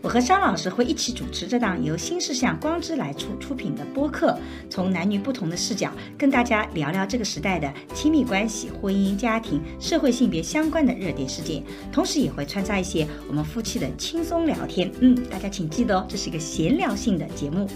我和张老师会一起主持这档由新事项光之来处出品的播客，从男女不同的视角跟大家聊聊这个时代的亲密关系、婚姻、家庭、社会性别相关的热点事件，同时也会穿插一些我们夫妻的轻松聊天。嗯，大家请记得哦，这是一个闲聊性的节目。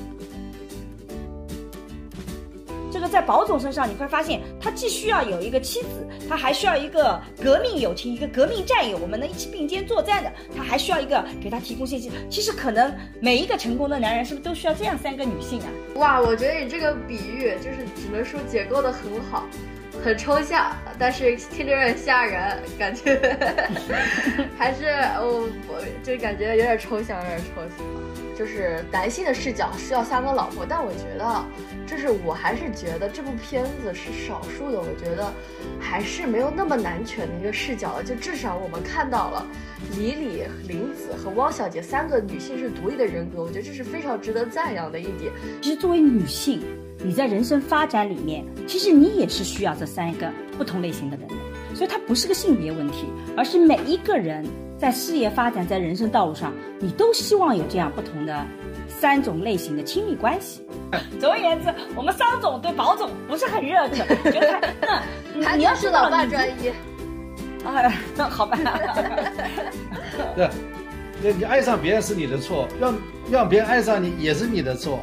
在宝总身上，你会发现他既需要有一个妻子，他还需要一个革命友情，一个革命战友，我们能一起并肩作战的。他还需要一个给他提供信息。其实可能每一个成功的男人，是不是都需要这样三个女性啊？哇，我觉得你这个比喻就是只能说解构的很好，很抽象，但是听着有点吓人，感觉 还是我我就感觉有点抽象，有点抽象。就是男性的视角需要三个老婆，但我觉得，就是我还是觉得这部片子是少数的，我觉得还是没有那么男权的一个视角了。就至少我们看到了李李、林子和汪小姐三个女性是独立的人格，我觉得这是非常值得赞扬的一点。其实作为女性，你在人生发展里面，其实你也是需要这三个不同类型的人的，所以它不是个性别问题，而是每一个人。在事业发展，在人生道路上，你都希望有这样不同的三种类型的亲密关系。总而言之，我们商总对宝总不是很热忱，觉得他 你要是老爸专一，哎，那好吧。对，那你爱上别人是你的错，让让别人爱上你也是你的错。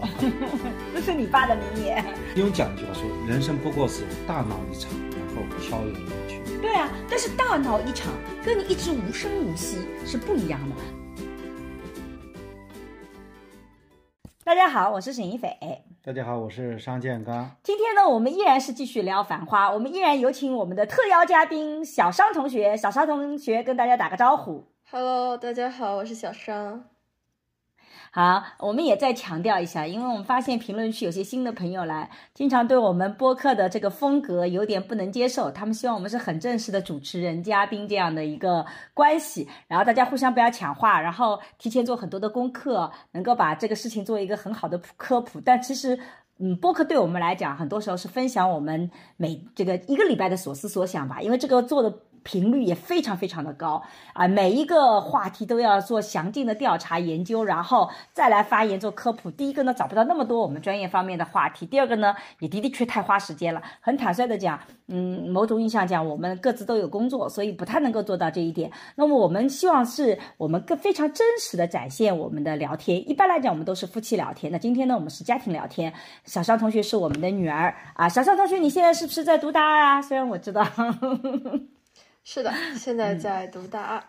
这是你爸的名言。用讲句话说，人生不过是大闹一场，然后飘然远去。对啊，但是大闹一场跟你一直无声无息是不一样的。大家好，我是沈一斐。大家好，我是商建刚。今天呢，我们依然是继续聊《繁花》，我们依然有请我们的特邀嘉宾小商同学。小商同学跟大家打个招呼。Hello，大家好，我是小商。好，我们也再强调一下，因为我们发现评论区有些新的朋友来，经常对我们播客的这个风格有点不能接受，他们希望我们是很正式的主持人、嘉宾这样的一个关系，然后大家互相不要抢话，然后提前做很多的功课，能够把这个事情做一个很好的科普。但其实，嗯，播客对我们来讲，很多时候是分享我们每这个一个礼拜的所思所想吧，因为这个做的。频率也非常非常的高啊！每一个话题都要做详尽的调查研究，然后再来发言做科普。第一个呢，找不到那么多我们专业方面的话题；第二个呢，也的的确太花时间了。很坦率的讲，嗯，某种意义上讲，我们各自都有工作，所以不太能够做到这一点。那么我们希望是我们更非常真实的展现我们的聊天。一般来讲，我们都是夫妻聊天。那今天呢，我们是家庭聊天。小尚同学是我们的女儿啊，小尚同学，你现在是不是在读大二啊？虽然我知道。是的，现在在读大二，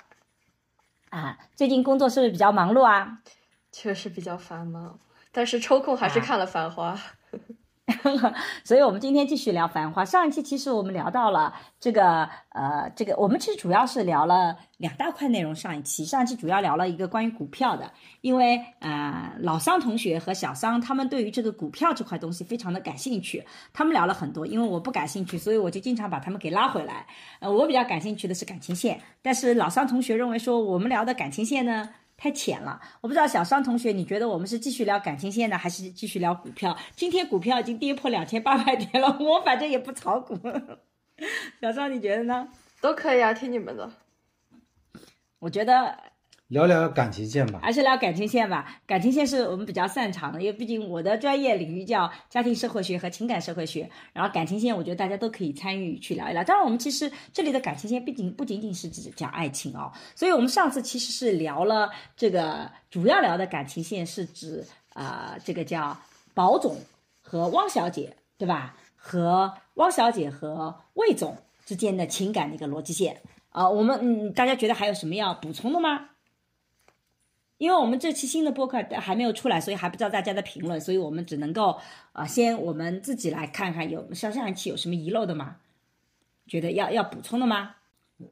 啊，最近工作是不是比较忙碌啊？确实比较繁忙，但是抽空还是看了《繁花》。所以，我们今天继续聊《繁花》。上一期其实我们聊到了这个，呃，这个我们其实主要是聊了两大块内容。上一期，上一期主要聊了一个关于股票的，因为呃，老桑同学和小桑他们对于这个股票这块东西非常的感兴趣，他们聊了很多。因为我不感兴趣，所以我就经常把他们给拉回来。呃，我比较感兴趣的是感情线，但是老桑同学认为说我们聊的感情线呢。太浅了，我不知道小商同学，你觉得我们是继续聊感情线呢，还是继续聊股票？今天股票已经跌破两千八百点了，我反正也不炒股。小双，你觉得呢？都可以啊，听你们的。我觉得。聊聊感情线吧，还是聊感情线吧。感情线是我们比较擅长的，因为毕竟我的专业领域叫家庭社会学和情感社会学。然后感情线，我觉得大家都可以参与去聊一聊。当然，我们其实这里的感情线毕竟不仅仅是指讲爱情哦。所以我们上次其实是聊了这个，主要聊的感情线是指啊，这个叫宝总和汪小姐，对吧？和汪小姐和魏总之间的情感的一个逻辑线啊。我们嗯，大家觉得还有什么要补充的吗？因为我们这期新的播客还没有出来，所以还不知道大家的评论，所以我们只能够啊，先我们自己来看看有像上一期有什么遗漏的吗？觉得要要补充的吗？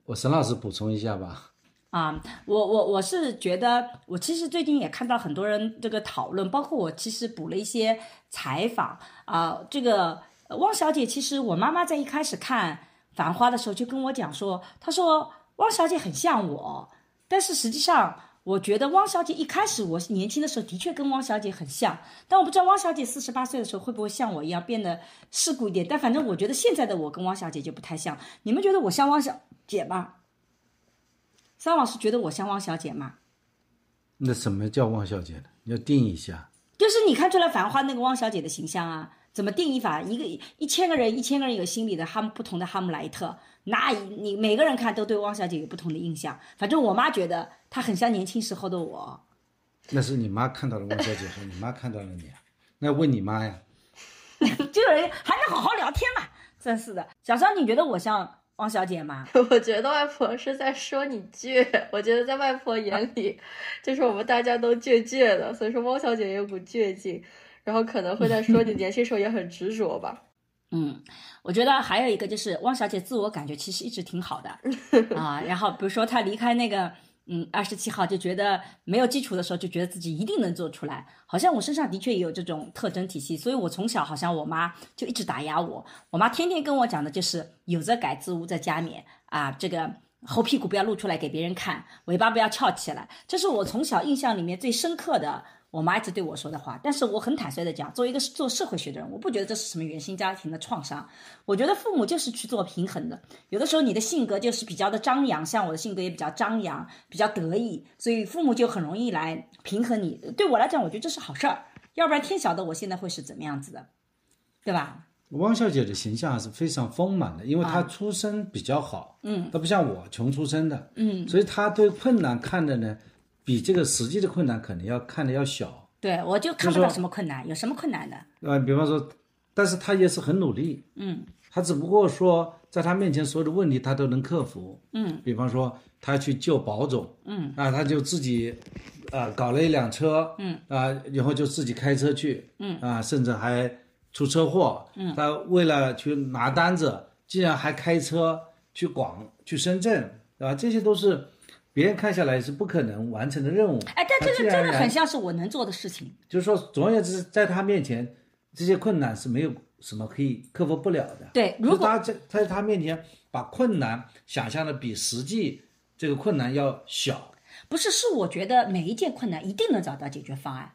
我沈老师补充一下吧。啊，我我我是觉得，我其实最近也看到很多人这个讨论，包括我其实补了一些采访啊。这个汪小姐，其实我妈妈在一开始看《繁花》的时候就跟我讲说，她说汪小姐很像我，但是实际上。我觉得汪小姐一开始我年轻的时候的确跟汪小姐很像，但我不知道汪小姐四十八岁的时候会不会像我一样变得世故一点。但反正我觉得现在的我跟汪小姐就不太像。你们觉得我像汪小姐吗？桑老师觉得我像汪小姐吗？那什么叫汪小姐呢？你要定义一下。就是你看出来《繁花》那个汪小姐的形象啊？怎么定义法？一个一千个人，一千个人有心里的哈姆不同的哈姆莱特，那你每个人看都对汪小姐有不同的印象。反正我妈觉得她很像年轻时候的我。那是你妈看到了汪小姐，和你妈看到了你，那问你妈呀。这个人还能好好聊天嘛？真是的，小张，你觉得我像汪小姐吗？我觉得外婆是在说你倔。我觉得在外婆眼里，就是我们大家都倔倔的，所以说汪小姐也有股倔劲。然后可能会在说你年轻时候也很执着吧。嗯，我觉得还有一个就是汪小姐自我感觉其实一直挺好的啊。然后比如说她离开那个嗯二十七号就觉得没有基础的时候，就觉得自己一定能做出来。好像我身上的确也有这种特征体系，所以我从小好像我妈就一直打压我。我妈天天跟我讲的就是有则改之，无则加勉啊。这个猴屁股不要露出来给别人看，尾巴不要翘起来。这是我从小印象里面最深刻的。我妈一直对我说的话，但是我很坦率的讲，作为一个做社会学的人，我不觉得这是什么原生家庭的创伤。我觉得父母就是去做平衡的。有的时候你的性格就是比较的张扬，像我的性格也比较张扬，比较得意，所以父母就很容易来平衡你。对我来讲，我觉得这是好事儿，要不然天晓得我现在会是怎么样子的，对吧？汪小姐的形象还是非常丰满的，因为她出身比较好，嗯，她不像我穷出身的，嗯，所以她对困难看的呢。比这个实际的困难可能要看的要小，对我就看不到什么困难，有什么困难的？呃，比方说，但是他也是很努力，嗯，他只不过说在他面前所有的问题他都能克服，嗯，比方说他去救保总，嗯，啊，他就自己，啊，搞了一辆车，嗯，啊，然后就自己开车去，嗯，啊，甚至还出车祸，嗯，他为了去拿单子，竟然还开车去广去深圳，啊，这些都是。别人看下来是不可能完成的任务，哎，但这个真的很像是我能做的事情。就是说，总而言之，在他面前，这些困难是没有什么可以克服不了的。对，如果他在在他面前把困难想象的比实际这个困难要小，不是，是我觉得每一件困难一定能找到解决方案。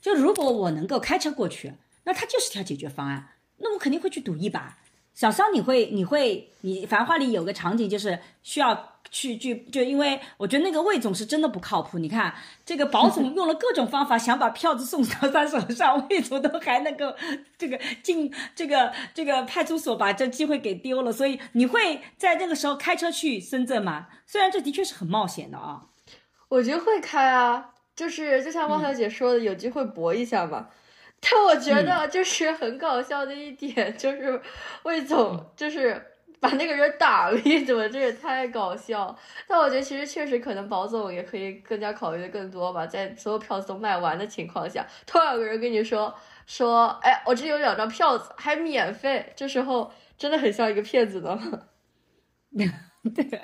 就如果我能够开车过去，那它就是条解决方案，那我肯定会去赌一把。小桑，你会，你会，你《繁花》里有个场景，就是需要去去，就因为我觉得那个魏总是真的不靠谱。你看，这个保总用了各种方法想把票子送到他手上，魏总都还能够这个进这个这个派出所把这机会给丢了。所以你会在那个时候开车去深圳吗？虽然这的确是很冒险的啊。我觉得会开啊，就是就像汪小姐说的，有机会搏一下嘛。但我觉得就是很搞笑的一点，就是魏总就是把那个人打了一顿，这也太搞笑。但我觉得其实确实可能保总也可以更加考虑的更多吧，在所有票子都卖完的情况下，突然有个人跟你说说，哎，我这里有两张票子还免费，这时候真的很像一个骗子呢。对。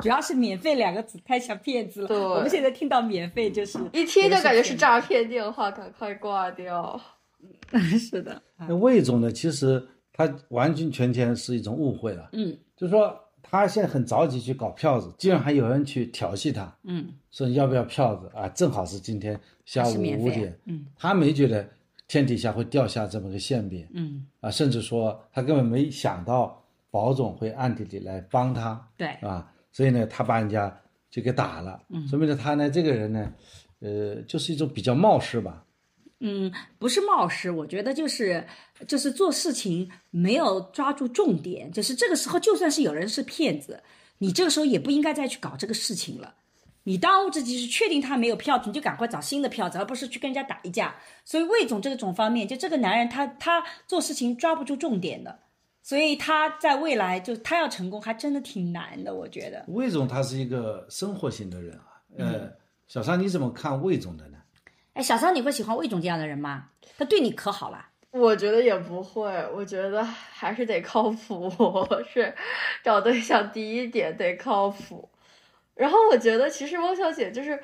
主要是“免费”两个字太像骗子了。对，我们现在听到“免费”就是一听就感觉是诈骗电话，赶快挂掉。是的。那魏总呢？其实他完完全全是一种误会了。嗯。就是说，他现在很着急去搞票子，竟然还有人去调戏他。嗯。说要不要票子啊？正好是今天下午五点。嗯。他没觉得天底下会掉下这么个馅饼。嗯。啊，甚至说他根本没想到保总会暗地里来帮他。对。啊。所以呢，他把人家就给打了，嗯说明了他呢，这个人呢，呃，就是一种比较冒失吧。嗯，不是冒失，我觉得就是就是做事情没有抓住重点，就是这个时候，就算是有人是骗子，你这个时候也不应该再去搞这个事情了。你当务之急是确定他没有票子，你就赶快找新的票子，而不是去跟人家打一架。所以魏总这种方面，就这个男人他他做事情抓不住重点的。所以他在未来就他要成功还真的挺难的，我觉得。魏总他是一个生活型的人啊，呃，小桑你怎么看魏总的呢？哎，小桑你会喜欢魏总这样的人吗？他对你可好了？我觉得也不会，我觉得还是得靠谱，是找对象第一点得靠谱。然后我觉得其实汪小姐就是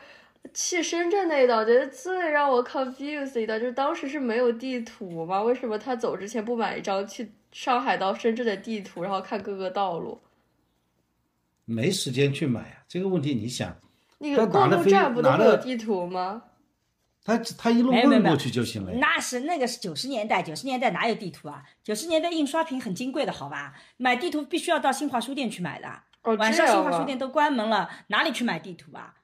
去深圳那一档，觉得最让我 confused 一道就是当时是没有地图吗？为什么她走之前不买一张去？上海到深圳的地图，然后看各个道路，没时间去买啊。这个问题你想，那个过路站不都会有地图吗？他他一路问过去就行了。那是那个是九十年代，九十年代哪有地图啊？九十年代印刷品很金贵的，好吧？买地图必须要到新华书店去买的，哦，晚上新华书店都关门了，哪里去买地图啊？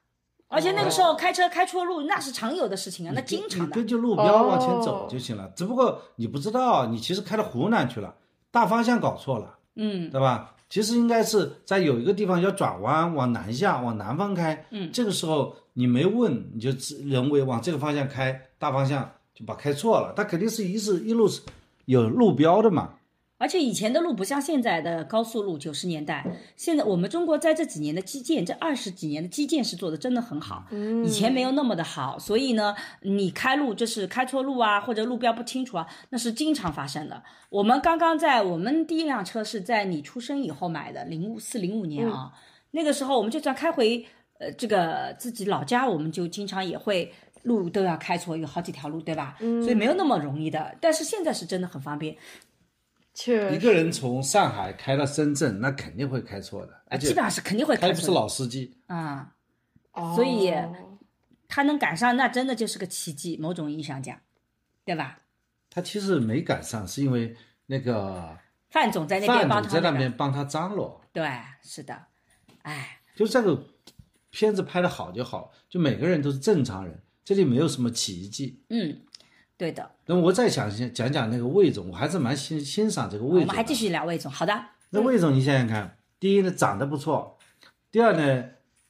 而且那个时候开车开错路，那是常有的事情啊，那经常的。跟着路标往前哦走就行了。只不过你不知道，你其实开到湖南去了，大方向搞错了，嗯，对吧？其实应该是在有一个地方要转弯，往南下，往南方开。嗯，这个时候你没问，你就自人为往这个方向开，大方向就把开错了。它肯定是一是一路是有路标的嘛。而且以前的路不像现在的高速路，九十年代，现在我们中国在这几年的基建，这二十几年的基建是做的真的很好，嗯以前没有那么的好，所以呢，你开路就是开错路啊，或者路标不清楚啊，那是经常发生的。我们刚刚在我们第一辆车是在你出生以后买的，零五四零五年啊，那个时候我们就算开回呃这个自己老家，我们就经常也会。路都要开错，有好几条路，对吧？嗯所以没有那么容易的。但是现在是真的很方便，确一个人从上海开到深圳，那肯定会开错的，啊，而且基本上是肯定会开不是老司机。啊。哦所以他能赶上，那真的就是个奇迹，某种意义上讲，对吧？他其实没赶上，是因为那个范总在那边范总在那帮他个边帮他张罗。对，是的，哎，就这个片子拍的好就好，就每个人都是正常人，这里没有什么奇迹。嗯，对的。那我再想讲讲那个魏总，我还是蛮欣欣赏这个魏总我。们还继续聊魏总，好的，那魏总，你想想看，第一呢长得不错，第二呢，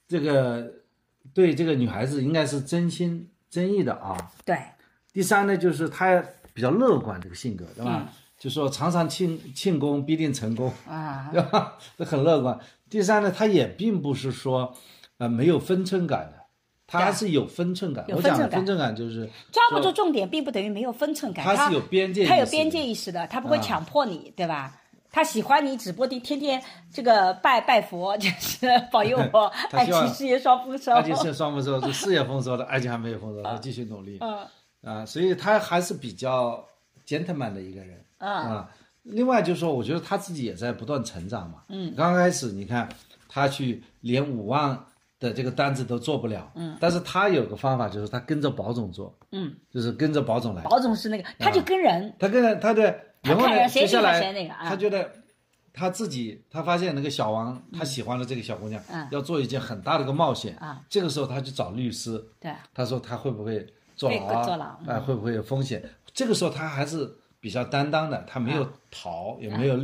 这个对这个女孩子应该是真心真意的啊。对，第三呢，就是他比较乐观这个性格，对吧？嗯就说常常庆庆功必定成功，啊，对吧？这很乐观。第三呢，他也并不是说呃没有分寸感的，他是有分寸感。有我讲的分寸感就是抓不住重点，并不等于没有分寸感，他是有边界他有边界意识的，他不会啊强迫你，对吧？他喜欢你，只不过你天天这个拜拜佛，就是保佑我 他爱情事业双丰收。而且是双丰收，是事业丰收的，爱情还没有丰收，他继续努力嗯啊，所以他还是比较 gentleman 的一个人嗯啊。另外就是说，我觉得他自己也在不断成长嘛。嗯，刚开始你看他去连五万的这个单子都做不了，嗯，但是他有个方法，就是他跟着保总做，嗯，就是跟着保总来。保总是那个，他就跟人，他跟着他的，然后呢，接下来谁那个啊。他觉得他自己，他发现那个小王他喜欢的这个小姑娘嗯。要做一件很大的一个冒险。啊，这个时候他去找律师，对，他说他会不会坐牢啊？坐牢嗯。哎，会不会有风险？这个时候他还是比较担当的，他没有逃，也没有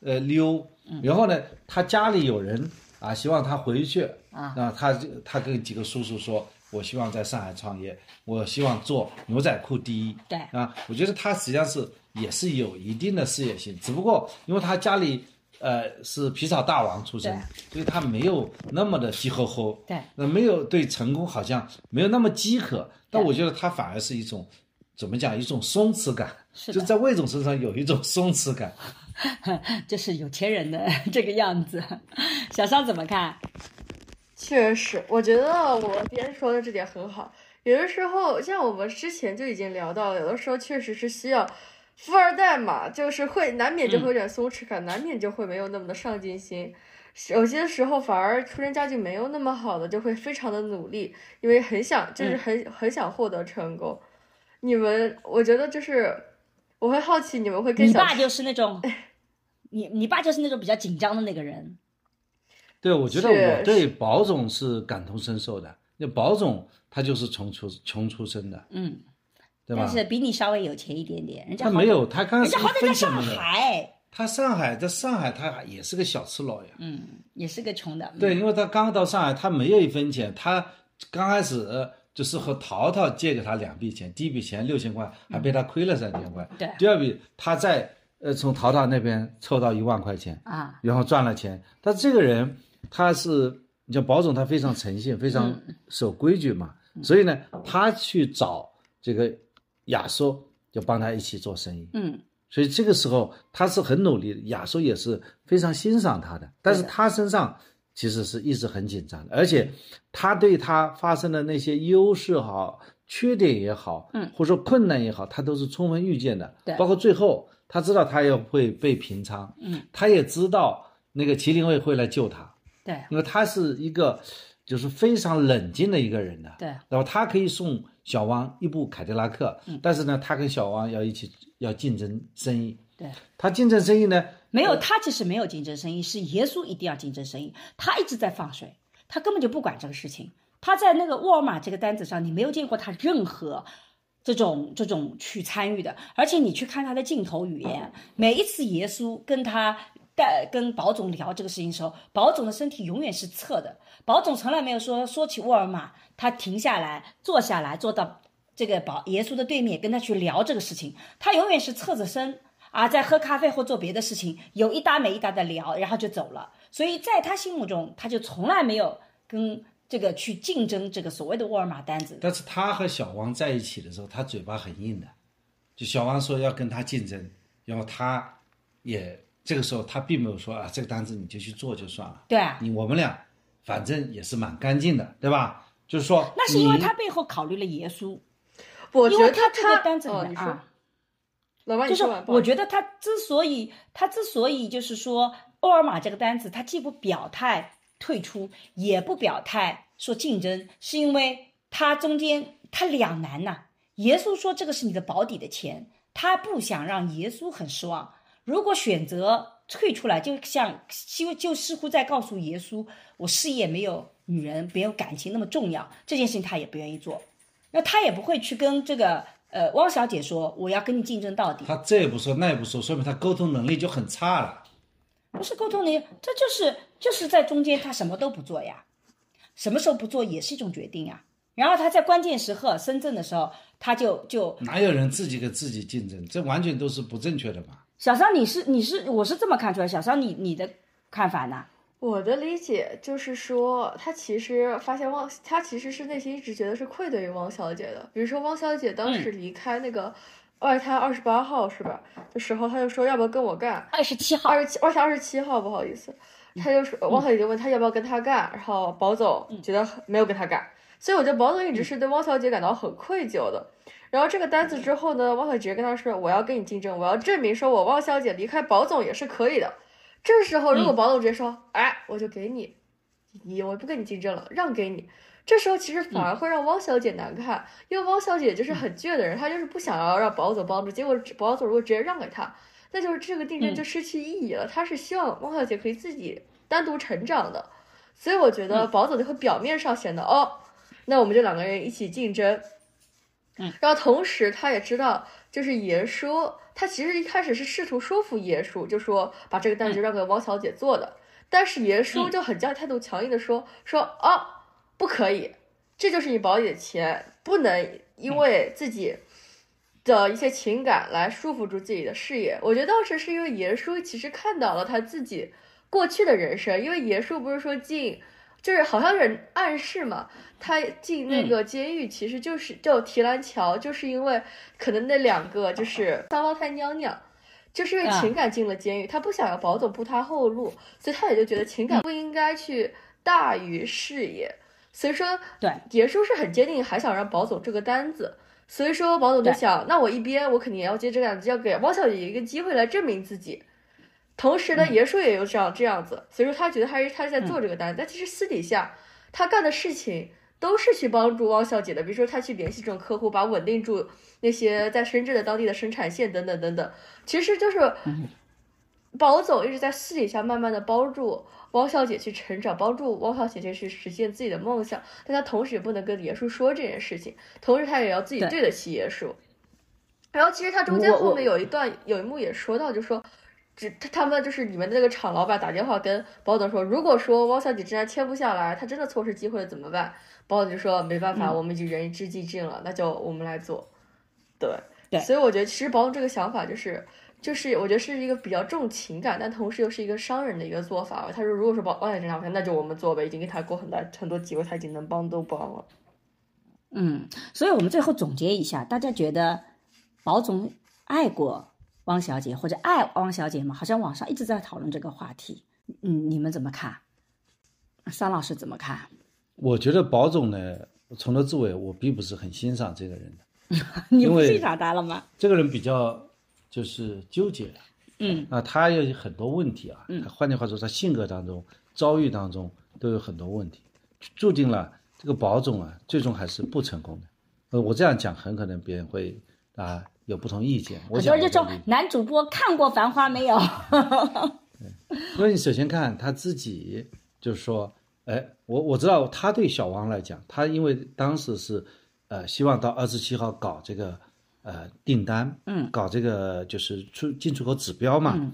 呃溜。然后呢，他家里有人啊，希望他回去啊，他就他跟几个叔叔说，我希望在上海创业，我希望做牛仔裤第一。对啊，我觉得他实际上是也是有一定的事业心，只不过因为他家里。呃，是皮草大王出身，所以他没有那么的急吼吼，对，那没有对成功好像没有那么饥渴，但我觉得他反而是一种怎么讲，一种松弛感，是就在魏总身上有一种松弛感。就是有钱人的 这个样子。小商怎么看？确实，我觉得我别人说的这点很好。有的时候，像我们之前就已经聊到了，有的时候确实是需要富二代嘛，就是会难免就会有点松弛感，难免就会没有那么的上进心。有些时候反而出身家境没有那么好的，就会非常的努力，因为很想，就是很、很想获得成功。你们，我觉得就是我会好奇，你们会跟你爸就是那种，你你爸就是那种比较紧张的那个人。对，我觉得我对保总是感同身受的。那保总他就是穷出穷出身的，嗯，对吧但？是比你稍微有钱一点点，人家他没有，他刚开始人家好歹在上。海，他上海在上海，他也是个小赤佬呀。嗯，也是个穷的。嗯对，因为他刚到上海，他没有一分钱，他刚开始呃就是和淘淘借给他两笔钱，第一笔钱六千块，还被他亏了三千块。对。第二笔他在呃从淘淘那边凑到一万块钱，啊，然后赚了钱。但这个人他是，你像保总，他非常诚信，非常守规矩嘛，所以呢，他去找这个亚叔，就帮他一起做生意。嗯，所以这个时候他是很努力的，亚叔也是非常欣赏他的，但是他身上其实是一直很紧张的，而且他对他发生的那些优势好、缺点也好，嗯，或者说困难也好，他都是充分预见的，对包括最后他知道他要会被平仓，嗯，他也知道那个麒麟卫会来救他，对，因为他是一个，就是非常冷静的一个人的。对，然后他可以送小汪一部凯迪拉克，嗯但是呢，他跟小汪要一起要竞争生意。对，他竞争生意呢，没有，他其实没有竞争生意，是耶稣一定要竞争生意，他一直在放水，他根本就不管这个事情。他在那个沃尔玛这个单子上，你没有见过他任何这种这种去参与的，而且你去看他的镜头语言，每一次耶稣跟他带跟保总聊这个事情的时候，保总的身体永远是侧的，保总从来没有说说起沃尔玛，他停下来坐下来坐到这个保耶稣的对面跟他去聊这个事情，他永远是侧着身。啊，在喝咖啡或做别的事情，有一搭没一搭的聊，然后就走了。所以在他心目中，他就从来没有跟这个去竞争这个所谓的沃尔玛单子。但是他和小王在一起的时候，他嘴巴很硬的，就小王说要跟他竞争，然后他也这个时候他并没有说啊，这个单子你就去做就算了，对啊，你我们俩反正也是蛮干净的，对吧？就是说，那是因为他背后考虑了耶稣，我觉得因为他这个单子哦，你说，里面啊，就是我觉得他之所以他之所以就是说沃尔玛这个单子，他既不表态退出，也不表态说竞争，是因为他中间他两难呐、耶稣说这个是你的保底的钱，他不想让耶稣很失望。如果选择退出来，就像就就似乎在告诉耶稣，我事业没有女人没有感情那么重要，这件事情他也不愿意做。那他也不会去跟这个呃汪小姐说我要跟你竞争到底。他这也不说那也不说，说明他沟通能力就很差了。不是沟通能力，这就是就是在中间他什么都不做呀，什么时候不做也是一种决定呀。然后他在关键时刻深圳的时候，他就就哪有人自己跟自己竞争？这完全都是不正确的嘛。小张，你是你是我是这么看出来，小张你你的看法呢？我的理解就是说，他其实发现汪，他其实是内心一直觉得是愧对于汪小姐的。比如说，汪小姐当时离开那个外滩二十八号是吧的时候，他就说要不要跟我干？二十七号，二十七，外滩二十七号，不好意思，他就说汪小姐就问他要不要跟他干，然后保总觉得没有跟他干，所以我觉得保总一直是对汪小姐感到很愧疚的。然后这个单子之后呢，汪小姐直接跟他说：“我要跟你竞争，我要证明说我汪小姐离开保总也是可以的。”这时候如果保总直接说：“哎，我就给你，你我不跟你竞争了，让给你。”这时候其实反而会让汪小姐难看，因为汪小姐就是很倔的人，她就是不想要让保总帮助，结果保总如果直接让给她，那就是这个竞争就失去意义了。她是希望汪小姐可以自己单独成长的，所以我觉得保总就会表面上显得、哦，那我们就两个人一起竞争，嗯，然后同时他也知道，就是爷叔，他其实一开始是试图说服爷叔，就说把这个单子让给汪小姐做的，但是爷叔就很态度强硬的说说哦，不可以，这就是你保底的钱，不能因为自己的一些情感来束缚住自己的事业。我觉得当时是因为爷叔其实看到了他自己过去的人生，因为爷叔不是说进。就是好像是暗示嘛，他进那个监狱其实就是叫提篮桥，就是因为可能那两个就是双胞胎娘娘，就是因为情感进了监狱，他不想要保总步他后路，所以他也就觉得情感不应该去大于事业，所以说对。爷叔是很坚定，还想让保总这个单子，所以说保总就想，那我一边我肯定也要接这个单子，要给汪小姐一个机会来证明自己。同时呢，爷叔也有这样这样子，所以说他觉得他是他是在做这个单子，但其实私底下他干的事情都是去帮助汪小姐的，比如说他去联系这种客户，把稳定住那些在深圳的当地的生产线等等等等，其实就是保总一直在私底下慢慢的帮助汪小姐去成长，帮助汪小姐去实现自己的梦想，但他同时也不能跟爷叔说这件事情，同时他也要自己对。得起爷叔。然后其实他中间后面有一段有一幕也说到，就说。只他他们就是你们那个厂老板打电话跟包总说，如果说汪小姐真的签不下来，她真的错失机会了怎么办？包总就说没办法，嗯、我们已经仁至义尽了，那就我们来做。对对，所以我觉得其实包总这个想法就是就是我觉得是一个比较重情感，但同时又是一个商人的一个做法。他说如果说保汪小姐真的那就我们做呗，已经给他过很大很多机会，他已经能帮都帮了。嗯，所以我们最后总结一下，大家觉得保总爱过？汪小姐或者爱汪小姐吗？好像网上一直在讨论这个话题。嗯，你们怎么看？桑老师怎么看？我觉得保总呢，从头至尾我并不是很欣赏这个人的。你不欣赏他了吗？这个人比较就是纠结。嗯啊，他有很多问题啊。嗯。换句话说，他性格当中、遭遇当中都有很多问题。注定了这个宝总啊，最终还是不成功的。呃，我这样讲，很可能别人会啊有不同意见。我很多想人就说男主播看过《繁花》没有？所以你首先看他自己，就是说，哎，我我知道他对小王来讲，他因为当时是，呃，希望到二十七号搞这个呃订单，嗯，搞这个就是出进出口指标嘛，嗯，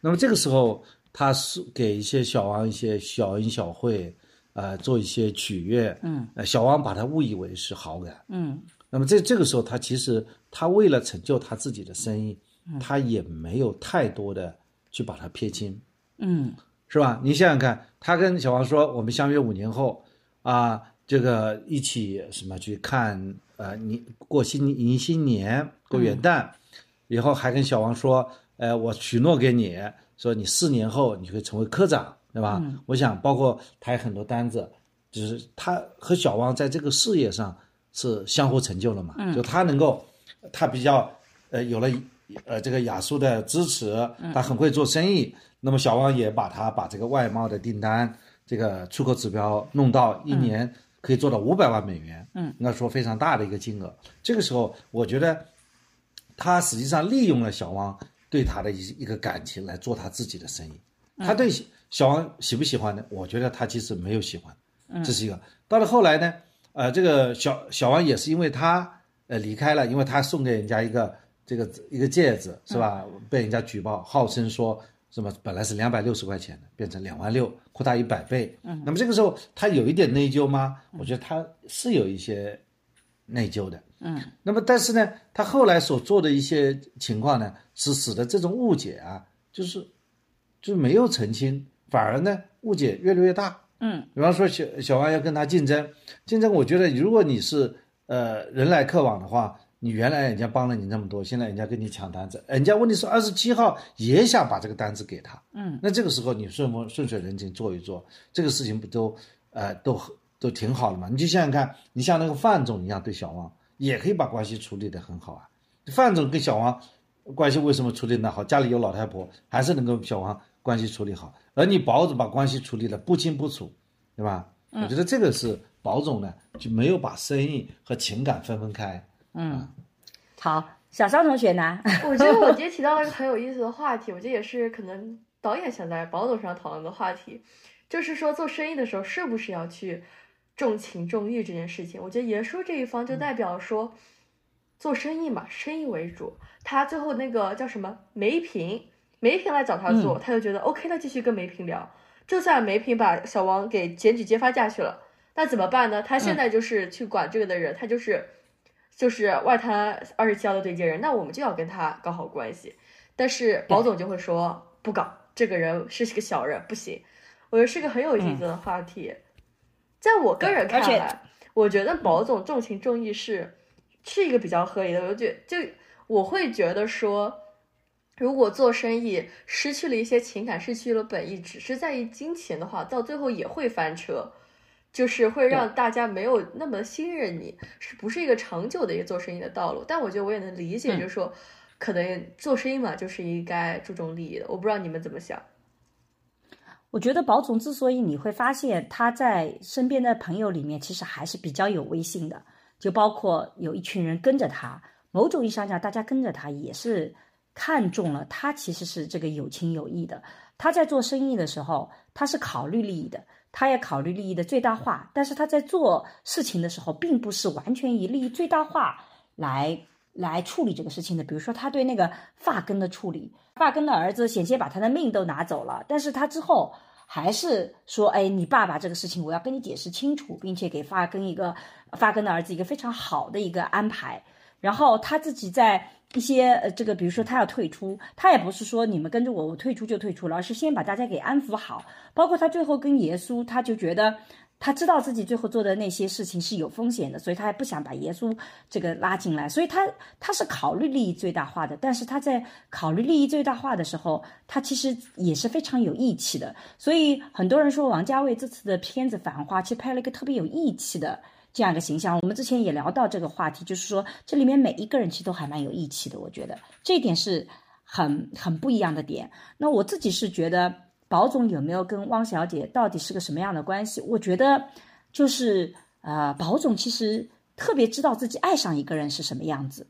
那么这个时候他是给一些小王一些小恩小惠，呃，做一些取悦，嗯，呃，小王把他误以为是好感，嗯那么这这个时候，他其实他为了成就他自己的生意，嗯他也没有太多的去把它撇清。嗯是吧？你想想看，他跟小王说，我们相约五年后，啊，这个一起什么去看呃，你过新迎新年过元旦，以后还跟小王说，呃，我许诺给你，说你四年后你会成为科长，对吧？我想包括他有很多单子，就是他和小王在这个事业上是相互成就了嘛，就他能够，他比较呃有了呃这个雅苏的支持，他很会做生意。那么小王也把他把这个外贸的订单，这个出口指标弄到一年可以做到五百万美元，嗯，应该说非常大的一个金额。这个时候，我觉得他实际上利用了小王对他的一一个感情来做他自己的生意。他对小王喜不喜欢呢？我觉得他其实没有喜欢，这是一个。到了后来呢，呃，这个小小王也是因为他呃离开了，因为他送给人家一个这个一个戒指是吧？被人家举报，号称说什么本来是两百六十块钱的，变成两万六，扩大一百倍。嗯，那么这个时候他有一点内疚吗？我觉得他是有一些内疚的。嗯，那么但是呢，他后来所做的一些情况呢，是使得这种误解啊，就是就是没有澄清，反而呢误解越来越大。嗯，比方说小小王要跟他竞争，竞争，我觉得如果你是呃人来客往的话，你原来人家帮了你那么多，现在人家跟你抢单子，人家问题是二十七号也想把这个单子给他，嗯，那这个时候你顺风顺水人情做一做，这个事情不都呃都都挺好的嘛？你就想想看，你像那个范总一样对小王，也可以把关系处理得很好啊。范总跟小王关系为什么处理得好？家里有老太婆，还是能够小王关系处理好。而你保总把关系处理的不清不楚，对吧？我觉得这个是保总呢就没有把生意和情感分分开。嗯，好，小邵同学呢？我觉得我今天提到了一个很有意思的话题，我觉得也是可能导演想在宝总上讨论的话题，就是说做生意的时候是不是要去重情重义这件事情。我觉得爷叔这一方就代表说，做生意嘛，生意为主。他最后那个叫什么梅萍，梅萍来找他做，他就觉得 OK，那继续跟梅萍聊。就算梅萍把小王给检举揭发下去了，那怎么办呢？他现在就是去管这个的人，他就是就是外滩二十七号的对接人，那我们就要跟他搞好关系。但是保总就会说不搞，这个人是个小人，不行。我觉得是个很有意思的话题。在我个人看来，我觉得保总重情重义是是一个比较合理的。我觉就我会觉得说，如果做生意失去了一些情感，失去了本意，只是在意金钱的话，到最后也会翻车，就是会让大家没有那么信任你，是不是一个长久的一个做生意的道路？但我觉得我也能理解，嗯就是说，可能做生意嘛，就是应该注重利益的。我不知道你们怎么想。我觉得宝总之所以你会发现他在身边的朋友里面，其实还是比较有威信的，就包括有一群人跟着他。某种意义上讲，大家跟着他也是看中了他，其实是这个有情有义的。他在做生意的时候，他是考虑利益的，他也考虑利益的最大化。但是他在做事情的时候，并不是完全以利益最大化来来处理这个事情的。比如说，他对那个发根的处理，发根的儿子险些把他的命都拿走了，但是他之后还是说，哎，你爸爸这个事情我要跟你解释清楚，并且给发根一个发根的儿子一个非常好的一个安排。然后他自己在一些呃，这个比如说他要退出，他也不是说你们跟着我，我退出就退出了，而是先把大家给安抚好。包括他最后跟耶稣，他就觉得他知道自己最后做的那些事情是有风险的，所以他也不想把耶稣这个拉进来，所以他他是考虑利益最大化的。但是他在考虑利益最大化的时候，他其实也是非常有义气的。所以很多人说王家卫这次的片子《繁花》其实拍了一个特别有义气的。这样一个形象，我们之前也聊到这个话题，就是说这里面每一个人其实都还蛮有义气的，我觉得这一点是很很不一样的点。那我自己是觉得，保总有没有跟汪小姐到底是个什么样的关系？我觉得就是呃，宝总其实特别知道自己爱上一个人是什么样子，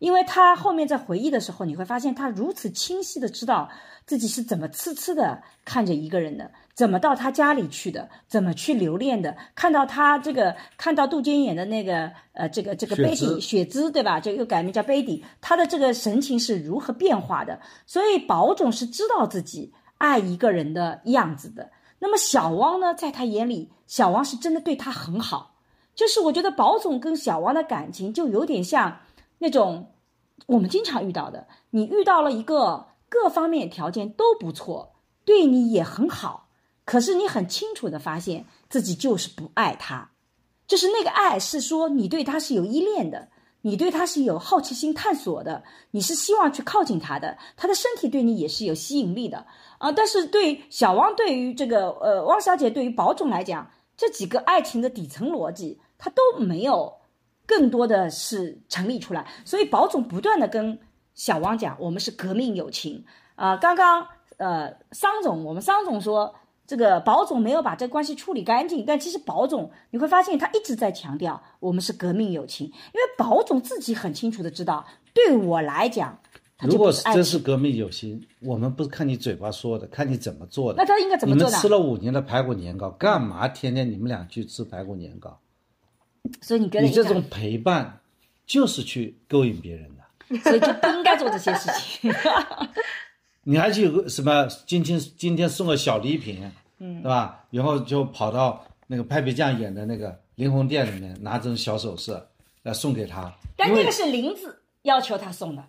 因为他后面在回忆的时候，你会发现他如此清晰的知道自己是怎么痴痴的看着一个人的，怎么到他家里去的，怎么去留恋的，看到他这个看到杜鹃演的那个呃这个这个雪贝蒂芝雪姿对吧？这个又改名叫贝蒂，他的这个神情是如何变化的？所以宝总是知道自己爱一个人的样子的。那么小汪呢，在他眼里，小汪是真的对他很好。就是我觉得宝总跟小汪的感情就有点像那种我们经常遇到的，你遇到了一个各方面条件都不错，对你也很好，可是你很清楚的发现自己就是不爱他，就是那个爱是说你对他是有依恋的，你对他是有好奇心探索的，你是希望去靠近他的，他的身体对你也是有吸引力的啊。但是对小汪，对于这个呃汪小姐，对于宝总来讲，这几个爱情的底层逻辑，他都没有更多的是成立出来，所以宝总不断的跟小汪讲，我们是革命友情啊、刚刚呃桑总，我们桑总说。这个宝总没有把这关系处理干净，但其实宝总你会发现他一直在强调我们是革命友情，因为宝总自己很清楚的知道，对我来讲，他就如果是。真是革命友情，我们不是看你嘴巴说的，看你怎么做的。那他应该怎么做呢？你们吃了五年的排骨年糕，干嘛天天你们俩去吃排骨年糕？所以你觉得你这种陪伴，就是去勾引别人的。所以就不应该做这些事情。你还去什么？今天今天送个小礼品，嗯，对吧？然后就跑到那个派皮匠演的那个灵魂店里面，拿这种小首饰来送给他。但那个是林子要求他送的，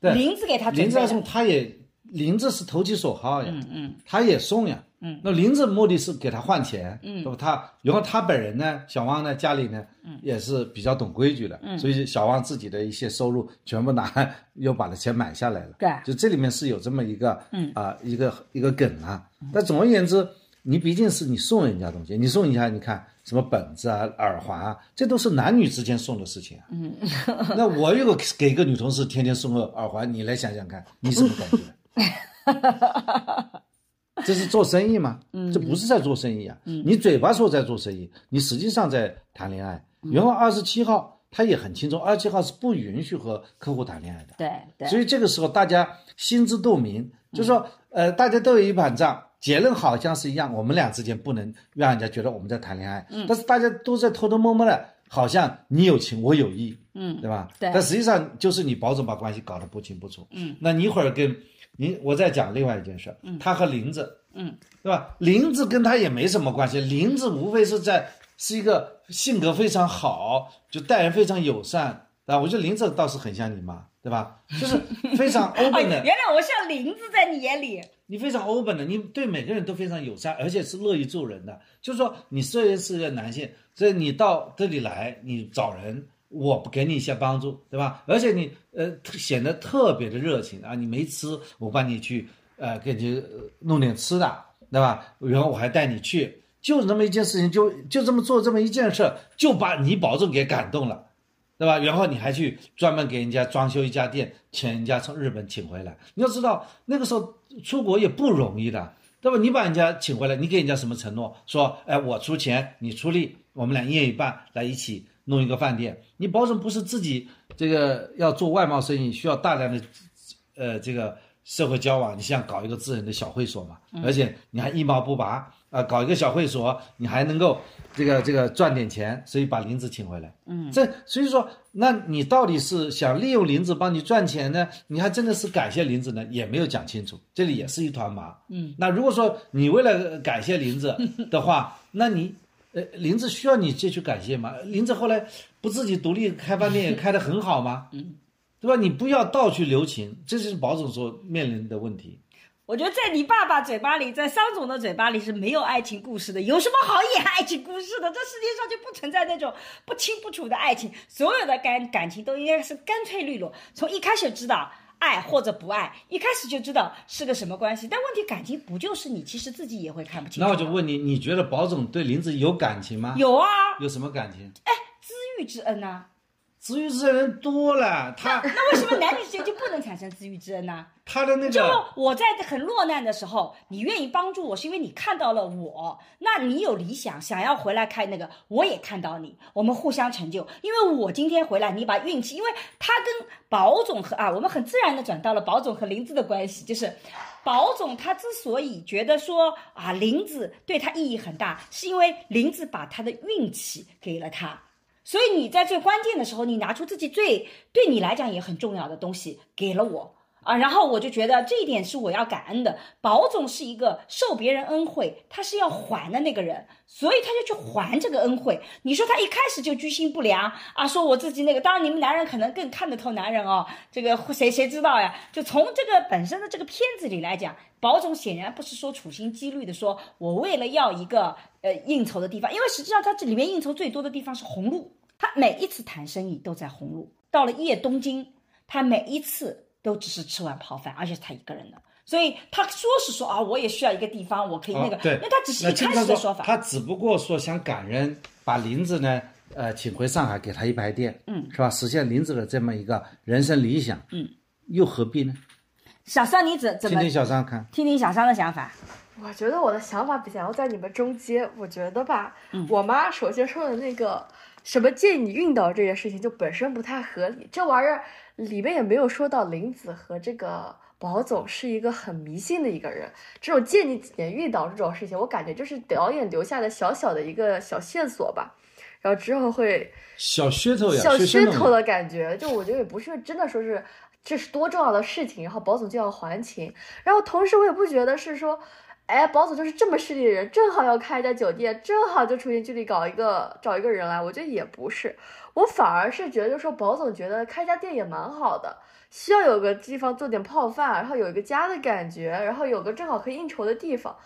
对林子给他。林子要送，他也林子是投其所好呀，嗯嗯他也送呀，嗯，那林子目的是给他换钱，嗯，对吧？他然后他本人呢，小汪呢，家里呢，嗯，也是比较懂规矩的，嗯，所以小汪自己的一些收入全部拿，又把那钱买下来了，对就这里面是有这么一个，嗯啊、一个一个梗啊。但总而言之，你毕竟是你送人家东西，你送人家，你看什么本子啊、耳环啊，这都是男女之间送的事情啊。嗯，那我如果给一个女同事天天送个耳环，你来想想看，你什么感觉？这是做生意吗？嗯这不是在做生意啊！你嘴巴说在做生意，你实际上在谈恋爱。然后二十七号他也很清楚，二十七号是不允许和客户谈恋爱的。对对，所以这个时候大家心知肚明，就说呃，大家都有一盘账，结论好像是一样，我们俩之间不能让人家觉得我们在谈恋爱，嗯但是大家都在偷偷摸摸的，好像你有情我有意，嗯，对吧？对但实际上就是你保准把关系搞得不清不楚，嗯，那你一会儿跟你我再讲另外一件事，嗯，他和林子，嗯，对吧？林子跟他也没什么关系，林子无非是在是一个性格非常好，就待人非常友善。啊，我觉得林子倒是很像你妈，对吧？就是非常哎，open 的原，来我像林子在你眼里。你非常 open 的，你对每个人都非常友善，而且是乐于助人的。就是说，你虽然是个男性，所以你到这里来，你找人，我不给你一些帮助，对吧？而且你呃显得特别的热情啊，你没吃，我帮你去呃给你弄点吃的，对吧？然后我还带你去，就是那么一件事情，就就这么做这么一件事儿，就把你保证给感动了。对吧？然后你还去专门给人家装修一家店，请人家从日本请回来。你要知道，那个时候出国也不容易的，对吧？你把人家请回来，你给人家什么承诺？说，哎，我出钱，你出力，我们俩一人一半，来一起弄一个饭店。你保证不是自己这个要做外贸生意，需要大量的呃这个社会交往，你像搞一个自人的小会所嘛？而且你还一毛不拔啊、搞一个小会所，你还能够这个这个赚点钱，所以把林子请回来。嗯，这所以说，那你到底是想利用林子帮你赚钱呢？你还真的是感谢林子呢？也没有讲清楚，这里也是一团麻。嗯，那如果说你为了感谢林子的话，那你。呃，林子需要你这去感谢吗？林子后来不自己独立开饭店也开得很好吗？嗯，对吧？你不要倒去留情，这是保总所面临的问题。我觉得在你爸爸嘴巴里，在桑总的嘴巴里是没有爱情故事的。有什么好演爱情故事的？这世界上就不存在那种不清不楚的爱情，所有的感感情都应该是干脆利落，从一开始知道爱或者不爱，一开始就知道是个什么关系。但问题感情不就是你其实自己也会看不清楚？那我就问你，你觉得保总对林子有感情吗？有啊，有什么感情？哎知遇之恩呐、知遇之恩人多了，他那为什么男女之间就不能产生自愈之恩呢？他的那个就个我在很落难的时候，你愿意帮助我，是因为你看到了我，那你有理想，想要回来开那个，我也看到你，我们互相成就。因为我今天回来，你把运气，因为他跟宝总和啊，我们很自然的转到了宝总和林子的关系，就是宝总他之所以觉得说啊林子对他意义很大，是因为林子把他的运气给了他。所以你在最关键的时候，你拿出自己最对你来讲也很重要的东西给了我啊，然后我就觉得这一点是我要感恩的。宝总是一个受别人恩惠，他是要还的那个人，所以他就去还这个恩惠。你说他一开始就居心不良啊，说我自己那个，当然你们男人可能更看得透男人哦，这个谁谁知道呀？就从这个本身的这个片子里来讲，宝总显然不是说处心积虑的说，我为了要一个呃应酬的地方，因为实际上他这里面应酬最多的地方是红路。他每一次谈生意都在红路，到了夜东京，他每一次都只是吃碗泡饭，而且他一个人的，所以他说是说啊，我也需要一个地方，我可以那个，哦对，那他只是一开始的说法，他只不过说想感恩，把林子呢，呃，请回上海给他一排店，嗯，是吧？实现林子的这么一个人生理想，嗯，又何必呢？小三你怎怎么听听小张看，听听小三的想法？我觉得我的想法比较在你们中间。我觉得吧，我妈首先说的那个什么建议你晕倒这件事情，就本身不太合理。这玩意儿里面也没有说到林子和这个宝总是一个很迷信的一个人。这种借你几年晕倒这种事情，我感觉就是导演留下的小小的一个小线索吧。然后之后会小噱头呀，小噱头的感觉，就我觉得也不是真的说是这是多重要的事情，然后宝总就要还情，然后同时我也不觉得是说，哎，宝总就是这么势利的人，正好要开一家酒店，正好就处心积虑搞一个找一个人来，我觉得也不是，我反而是觉得就是说宝总觉得开家店也蛮好的，需要有个地方做点泡饭，然后有一个家的感觉，然后有个正好可以应酬的地方，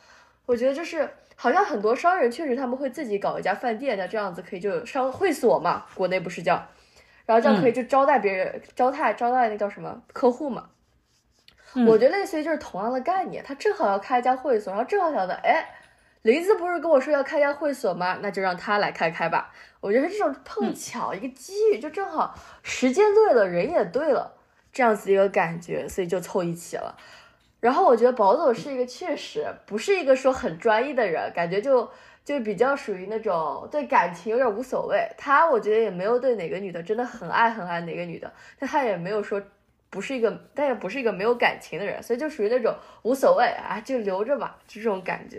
我觉得就是。好像很多商人确实他们会自己搞一家饭店，那这样子可以就商会所嘛，国内不是叫，然后这样可以就招待别人，招待招待那叫什么客户嘛。我觉得类似于就是同样的概念，他正好要开一家会所，然后正好想到，哎，林子不是跟我说要开一家会所吗？那就让他来开开吧。我觉得这种碰巧、一个机遇，就正好时间对了，人也对了，这样子一个感觉，所以就凑一起了。然后我觉得宝总是一个确实不是一个说很专一的人，感觉就就比较属于那种对感情有点无所谓。他我觉得也没有对哪个女的真的很爱很爱哪个女的，但他也没有说不是一个，但也不是一个没有感情的人，所以就属于那种无所谓啊，就留着吧，就这种感觉。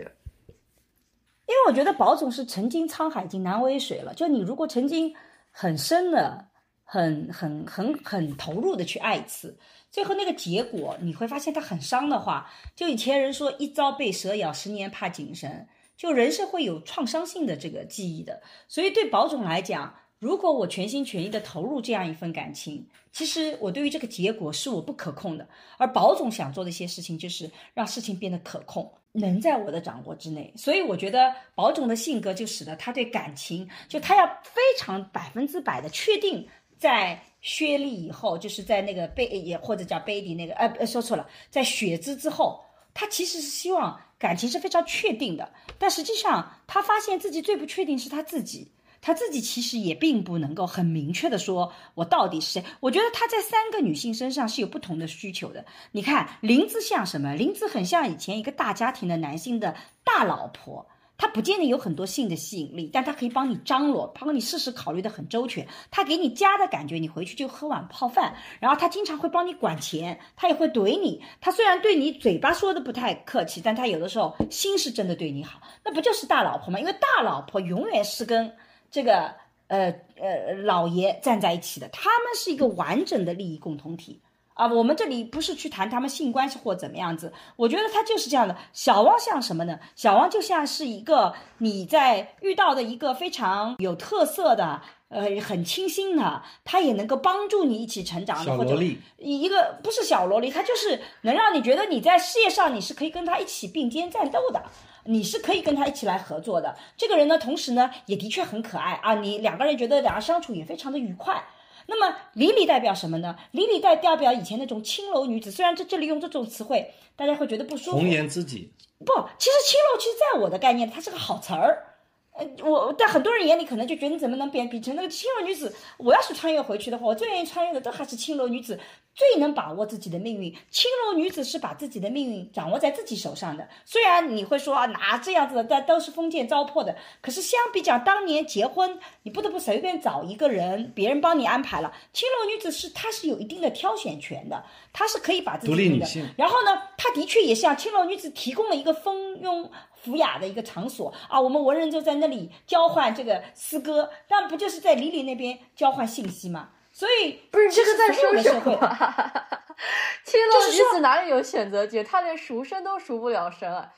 因为我觉得宝总是曾经沧海已经难为水了，就你如果曾经很深的、很很很很投入的去爱一次。最后那个结果你会发现他很伤的话，就以前人说一朝被蛇咬，十年怕井绳，就人是会有创伤性的这个记忆的。所以对宝总来讲，如果我全心全意的投入这样一份感情，其实我对于这个结果是我不可控的。而宝总想做的一些事情，就是让事情变得可控，能在我的掌握之内。所以我觉得宝总的性格就使得他对感情，就他要非常百分之百的确定。在薛丽以后，就是在那个贝也或者叫贝迪那个，呃呃，说错了，在雪姿之后，他其实是希望感情是非常确定的，但实际上他发现自己最不确定是他自己，他自己其实也并不能够很明确的说我到底是谁。我觉得他在三个女性身上是有不同的需求的。你看林子像什么？林子很像以前一个大家庭的男性的大老婆。他不见得有很多性的吸引力，但他可以帮你张罗，帮你事事考虑的很周全。他给你家的感觉，你回去就喝碗泡饭。然后他经常会帮你管钱，他也会怼你。他虽然对你嘴巴说的不太客气，但他有的时候心是真的对你好。那不就是大老婆吗？因为大老婆永远是跟这个呃呃老爷站在一起的，他们是一个完整的利益共同体。啊，我们这里不是去谈他们性关系或怎么样子，我觉得他就是这样的。小汪像什么呢？小汪就像是一个你在遇到的一个非常有特色的，呃，很清新的，他也能够帮助你一起成长的，或者一个不是小萝莉，他就是能让你觉得你在事业上你是可以跟他一起并肩战斗的，你是可以跟他一起来合作的。这个人呢，同时呢也的确很可爱啊，你两个人觉得两个相处也非常的愉快。那么，李李代表什么呢？李李代代表以前那种青楼女子。虽然在这里用这种词汇，大家会觉得不舒服。红颜知己。不，其实青楼其实在我的概念，它是个好词儿。呃，我在很多人眼里可能就觉得你怎么能贬比成那个青楼女子？我要是穿越回去的话，我最愿意穿越的都还是青楼女子，最能把握自己的命运。青楼女子是把自己的命运掌握在自己手上的。虽然你会说啊，哪这样子的，但都是封建糟粕的。可是相比较当年结婚，你不得不随便找一个人，别人帮你安排了。青楼女子是她是有一定的挑选权的，她是可以把自己独立女性。然后呢，她的确也向青楼女子提供了一个蜂拥。福雅的一个场所啊，我们文人就在那里交换这个诗歌，但不就是在李李那边交换信息吗？所以不是这个在说什么？青楼女子哪里有选择权？她连赎身都赎不了身啊！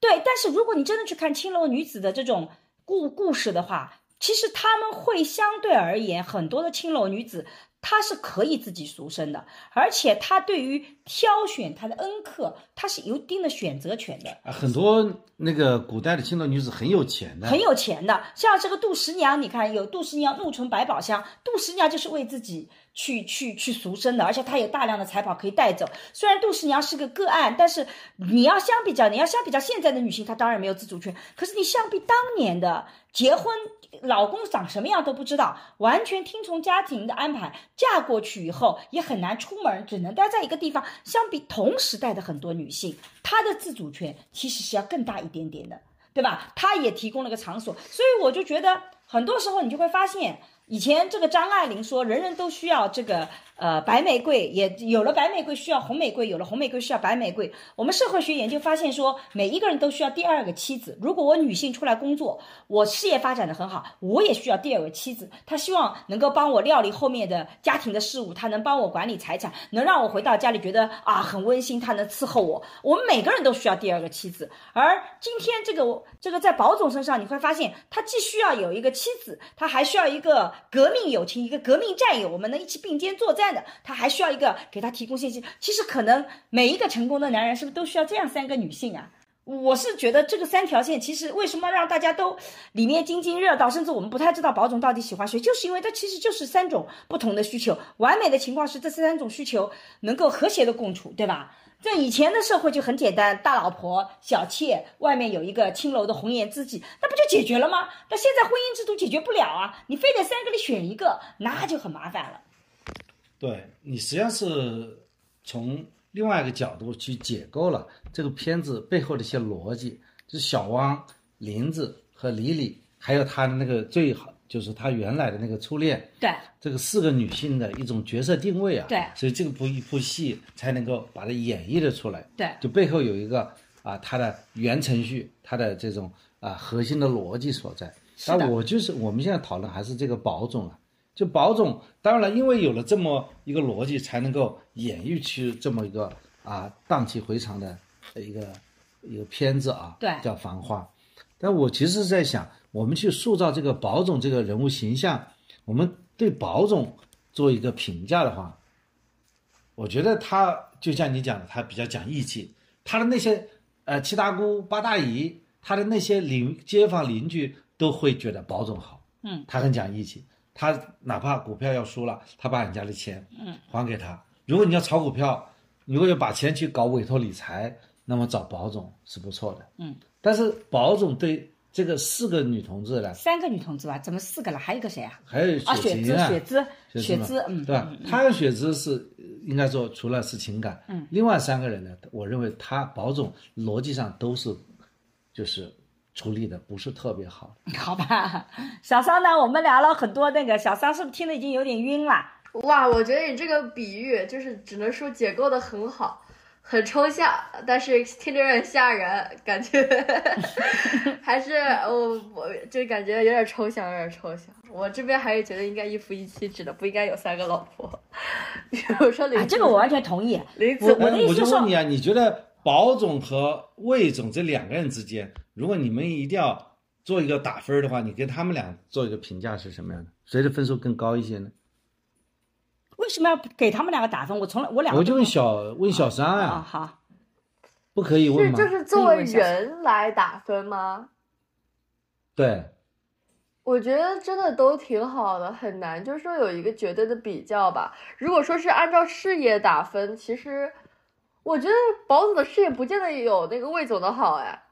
对，但是如果你真的去看青楼女子的这种故故事的话，其实他们会相对而言，很多的青楼女子。她是可以自己赎身的，而且她对于挑选她的恩客，她是有一定的选择权的。啊，很多那个古代的青楼女子很有钱的，很有钱的。像这个杜十娘，你看有杜十娘怒存百宝箱，杜十娘就是为自己去去去赎身的，而且她有大量的财宝可以带走。虽然杜十娘是个个案，但是你要相比较，你要相比较现在的女性，她当然没有自主权。可是你相比当年的结婚。老公长什么样都不知道，完全听从家庭的安排。嫁过去以后也很难出门，只能待在一个地方。相比同时代的很多女性，她的自主权其实是要更大一点点的，对吧？她也提供了个场所，所以我就觉得很多时候你就会发现，以前这个张爱玲说，人人都需要这个。呃，白玫瑰也有了，白玫瑰需要红玫瑰，有了红玫瑰需要白玫瑰。我们社会学研究发现说，每一个人都需要第二个妻子。如果我女性出来工作，我事业发展的很好，我也需要第二个妻子。她希望能够帮我料理后面的家庭的事务，她能帮我管理财产，能让我回到家里觉得啊很温馨，她能伺候我。我们每个人都需要第二个妻子。而今天这个这个在宝总身上，你会发现，他既需要有一个妻子，他还需要一个革命友情，一个革命战友，我们能一起并肩作战的。他还需要一个给他提供信息。其实可能每一个成功的男人是不是都需要这样三个女性啊？我是觉得这个三条线，其实为什么让大家都里面津津乐道，甚至我们不太知道宝总到底喜欢谁，就是因为它其实就是三种不同的需求。完美的情况是这三种需求能够和谐的共处，对吧？在以前的社会就很简单，大老婆、小妾，外面有一个青楼的红颜知己，那不就解决了吗？但现在婚姻制度解决不了啊，你非得三个里选一个，那就很麻烦了。对你实际上是从另外一个角度去解构了这个片子背后的一些逻辑，就是小汪、林子和李李，还有他的那个最好，就是他原来的那个初恋，对这个四个女性的一种角色定位啊，对，所以这个部一部戏才能够把它演绎的出来，对，就背后有一个啊，它的原程序，它的这种啊核心的逻辑所在。但我就是我们现在讨论还是这个宝总啊。就保总，当然了，因为有了这么一个逻辑，才能够演绎出这么一个啊荡气回肠的一个一个片子啊，对，叫《繁花》。但我其实是在想，我们去塑造这个保总这个人物形象，我们对保总做一个评价的话，我觉得他就像你讲的，他比较讲义气，他的那些呃七大姑八大姨，他的那些邻街坊邻居都会觉得保总好，嗯，他很讲义气。他哪怕股票要输了，他把你家的钱，嗯，还给他。如果你要炒股票，如果要把钱去搞委托理财，那么找保总是不错的，嗯。但是保总对这个四个女同志呢？三个女同志吧？怎么四个了？还有一个谁啊？还有啊，雪芝，雪芝，雪芝，嗯，对吧？他和雪芝是应该说除了是情感，嗯，另外三个人呢，我认为他保总逻辑上都是，就是。处理的不是特别好，好吧，小桑呢？我们聊了很多，那个小桑是不是听得已经有点晕了？哇，我觉得你这个比喻就是只能说解构的很好，很抽象，但是听着有点吓人，感觉 还是我我就感觉有点抽象，有点抽象。我这边还是觉得应该一夫一妻制的，不应该有三个老婆。比如说林，这个我完全同意。林子，我的意思是说，我就问你啊，你觉得保总和魏总这两个人之间？如果你们一定要做一个打分的话，你跟他们俩做一个评价是什么样的？谁的分数更高一些呢？为什么要给他们两个打分？我从来我两个我就问小问小三啊，好，不可以问吗？是就是作为人来打分吗？对，我觉得真的都挺好的，很难就是说有一个绝对的比较吧。如果说是按照事业打分，其实我觉得宝总的事业不见得有那个魏总的好哎。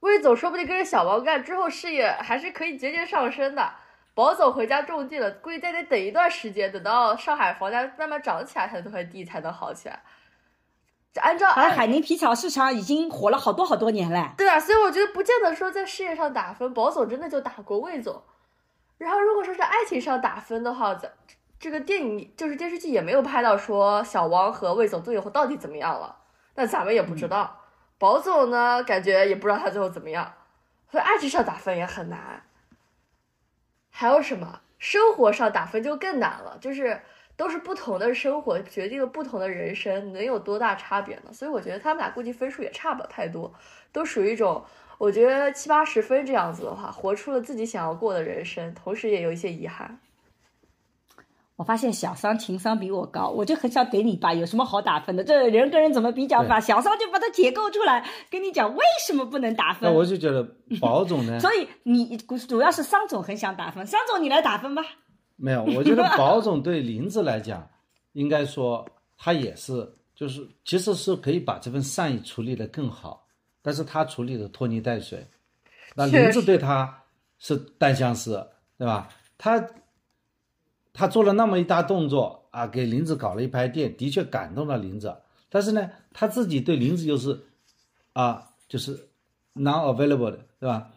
魏总说不定跟着小王干之后，事业还是可以节节上升的。宝总回家种地了，估计再得等一段时间，等到上海房价慢慢涨起来，他那块地才能好起来。按照而海宁皮草市场已经火了好多好多年了。对啊，所以我觉得不见得说在事业上打分，宝总真的就打过魏总。然后如果说是爱情上打分的话，这这个电影就是电视剧也没有拍到说小王和魏总最后到底怎么样了，那咱们也不知道。宝总呢，感觉也不知道他最后怎么样，所以爱情上打分也很难。还有什么？生活上打分就更难了，就是都是不同的生活决定了不同的人生，能有多大差别呢？所以我觉得他们俩估计分数也差不了太多，都属于一种，我觉得七八十分这样子的话，活出了自己想要过的人生，同时也有一些遗憾。我发现小桑情商比我高，我就很想给你吧，有什么好打分的？这人跟人怎么比较法？小桑就把它解构出来，跟你讲为什么不能打分。那我就觉得宝总呢，所以你主要是桑总很想打分，桑总你来打分吧。没有，我觉得 宝总对林子来讲，应该说他也是，就是其实是可以把这份善意处理的更好，但是他处理的拖泥带水。那林子对他是单相思，对吧？他。他做了那么一大动作啊，给林子搞了一排电，的确感动了林子。但是呢，他自己对林子又是，啊，就是 non-available 的，对吧？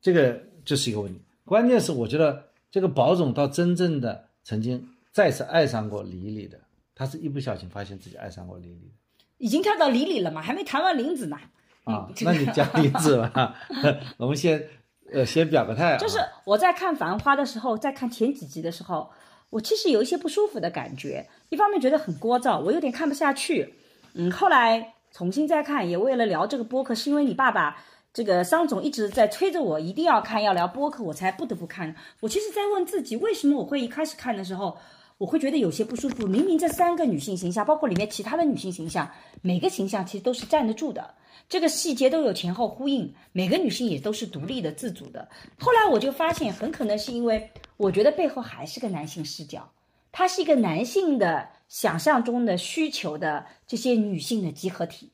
这个就是一个问题。关键是我觉得这个宝总到真正的曾经再次爱上过李李的，他是一不小心发现自己爱上过李李的已经跳到李李了嘛，还没谈完林子呢。啊，那你讲林子吧 我们先呃先表个态啊。就是我在看《繁花》的时候，在看前几集的时候。我其实有一些不舒服的感觉，一方面觉得很聒噪，我有点看不下去。嗯，后来重新再看，也为了聊这个播客，是因为你爸爸这个桑总一直在催着我一定要看，要聊播客，我才不得不看。我其实在问自己，为什么我会一开始看的时候，我会觉得有些不舒服？明明这三个女性形象，包括里面其他的女性形象，每个形象其实都是站得住的。这个细节都有前后呼应，每个女性也都是独立的、自主的。后来我就发现，很可能是因为我觉得背后还是个男性视角，它是一个男性的想象中的需求的这些女性的集合体，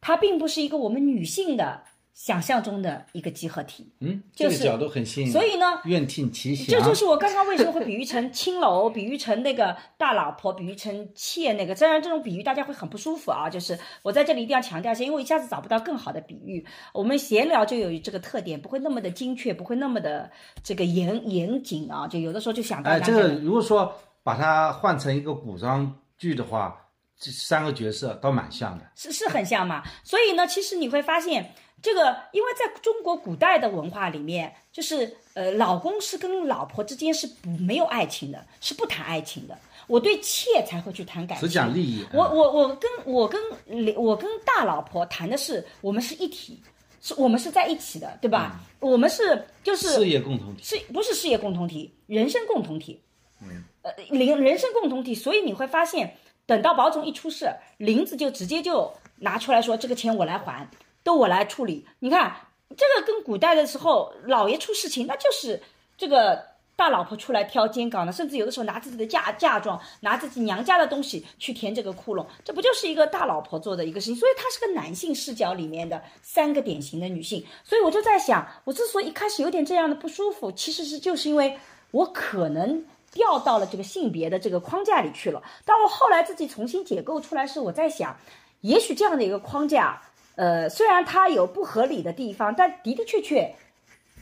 它并不是一个我们女性的。想象中的一个集合体，嗯，这个角度很新颖。所以呢，愿听其详。这就是我刚刚为什么会比喻成青楼，比喻成那个大老婆，比喻成妾那个。虽然这种比喻大家会很不舒服啊，就是我在这里一定要强调一下，因为一下子找不到更好的比喻。我们闲聊就有这个特点，不会那么的精确，不会那么的这个严严谨啊。就有的时候就想到。哎，这个如果说把它换成一个古装剧的话，这三个角色倒蛮像的，是是很像嘛。所以呢，其实你会发现。这个，因为在中国古代的文化里面，就是呃，老公是跟老婆之间是不没有爱情的，是不谈爱情的。我对妾才会去谈感情，只讲利益。我我我跟我跟我跟大老婆谈的是，我们是一体，是我们是在一起的，对吧？我们是就是事业共同体，是不是事业共同体？人生共同体。嗯。呃，人人生共同体，所以你会发现，等到宝总一出事，林子就直接就拿出来说，这个钱我来还。都我来处理，你看这个跟古代的时候老爷出事情，那就是这个大老婆出来挑肩膀的，甚至有的时候拿自己的嫁嫁妆，拿自己娘家的东西去填这个窟窿，这不就是一个大老婆做的一个事情？所以她是个男性视角里面的三个典型的女性。所以我就在想，我之所以一开始有点这样的不舒服，其实是就是因为我可能掉到了这个性别的这个框架里去了。但我后来自己重新解构出来，是我在想，也许这样的一个框架。呃，虽然它有不合理的地方，但的的确确，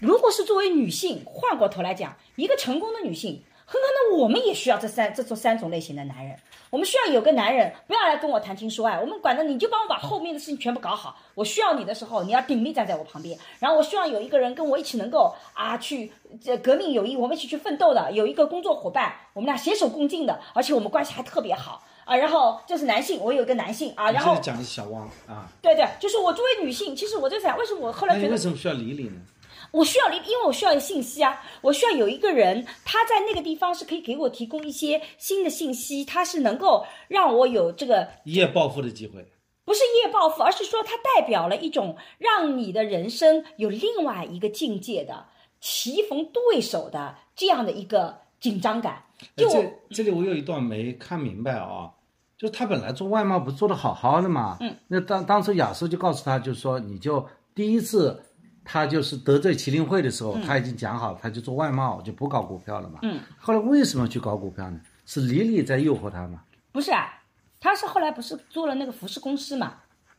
如果是作为女性，换过头来讲，一个成功的女性，很可能我们也需要这三这做三种类型的男人。我们需要有个男人，不要来跟我谈情说爱，我们管的你就帮我把后面的事情全部搞好。我需要你的时候，你要鼎力站在我旁边。然后我希望有一个人跟我一起能够啊去这革命友谊，我们一起去奋斗的，有一个工作伙伴，我们俩携手共进的，而且我们关系还特别好。啊，然后这是男性，我有一个男性啊，然后讲的是小汪啊，对对，就是我作为女性，其实我在想，为什么我后来觉得为什么需要理理呢？我需要理，因为我需要信息啊，我需要有一个人，他在那个地方是可以给我提供一些新的信息，他是能够让我有这个一夜暴富的机会，不是一夜暴富，而是说它代表了一种让你的人生有另外一个境界的棋逢对手的这样的一个紧张感。就这这里我有一段没看明白啊。就他本来做外贸不做的好好的嘛，嗯，那当当初亚瑟就告诉他，就是说你就第一次他就是得罪麒麟会的时候，他已经讲好，他就做外贸，就不搞股票了嘛。嗯。后来为什么去搞股票呢？是李李在诱惑他吗？不是啊，他是后来不是做了那个服饰公司嘛？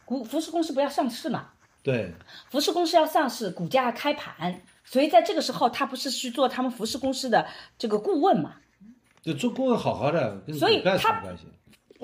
股服饰公司不要上市嘛？对，服饰公司要上市，股价开盘，所以在这个时候，他不是去做他们服饰公司的这个顾问嘛？就做顾问好好的，跟所以股票有什他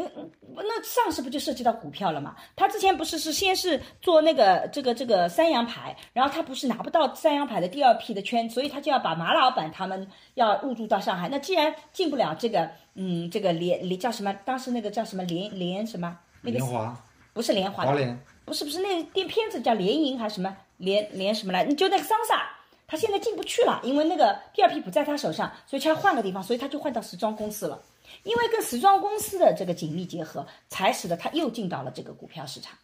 么关系？那上市不就涉及到股票了嘛？他之前不是是先是做那个这个这个三洋牌，然后他不是拿不到三洋牌的第二批的圈，所以他就要把马老板他们要入驻到上海。那既然进不了这个，嗯，这个联联叫什么？当时那个叫什么联联什么？那个莲花、不是莲花，华联，不是不是那个电片子叫联营还是什么联联什么来？就那个桑萨，他现在进不去了，因为那个第二批不在他手上，所以他要换个地方，所以他就换到时装公司了。因为跟时装公司的这个紧密结合，才使得他又进到了这个股票市场。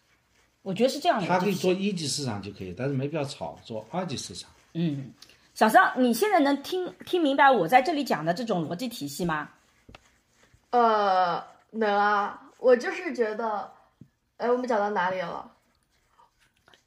我觉得是这样的。他可以做一级市场就可以，但是没必要炒做二级市场。嗯，小张，你现在能听听明白我在这里讲的这种逻辑体系吗？呃，能啊，我就是觉得，哎，我们讲到哪里了？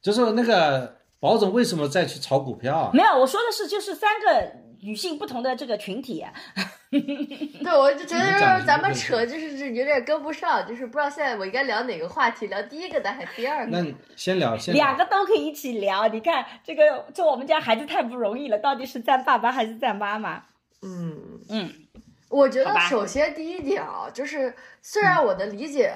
就是那个保总为什么再去炒股票啊？没有，我说的是就是三个女性不同的这个群体。对，我就觉得你讲就是咱们扯，就是这有点跟不上，就是不知道现在我应该聊哪个话题，聊第一个的还是第二个？那你先聊，先聊两个都可以一起聊。你看这个做我们家孩子太不容易了，到底是赞爸爸还是赞妈妈？嗯，嗯，我觉得首先第一点啊，就是虽然我的理解，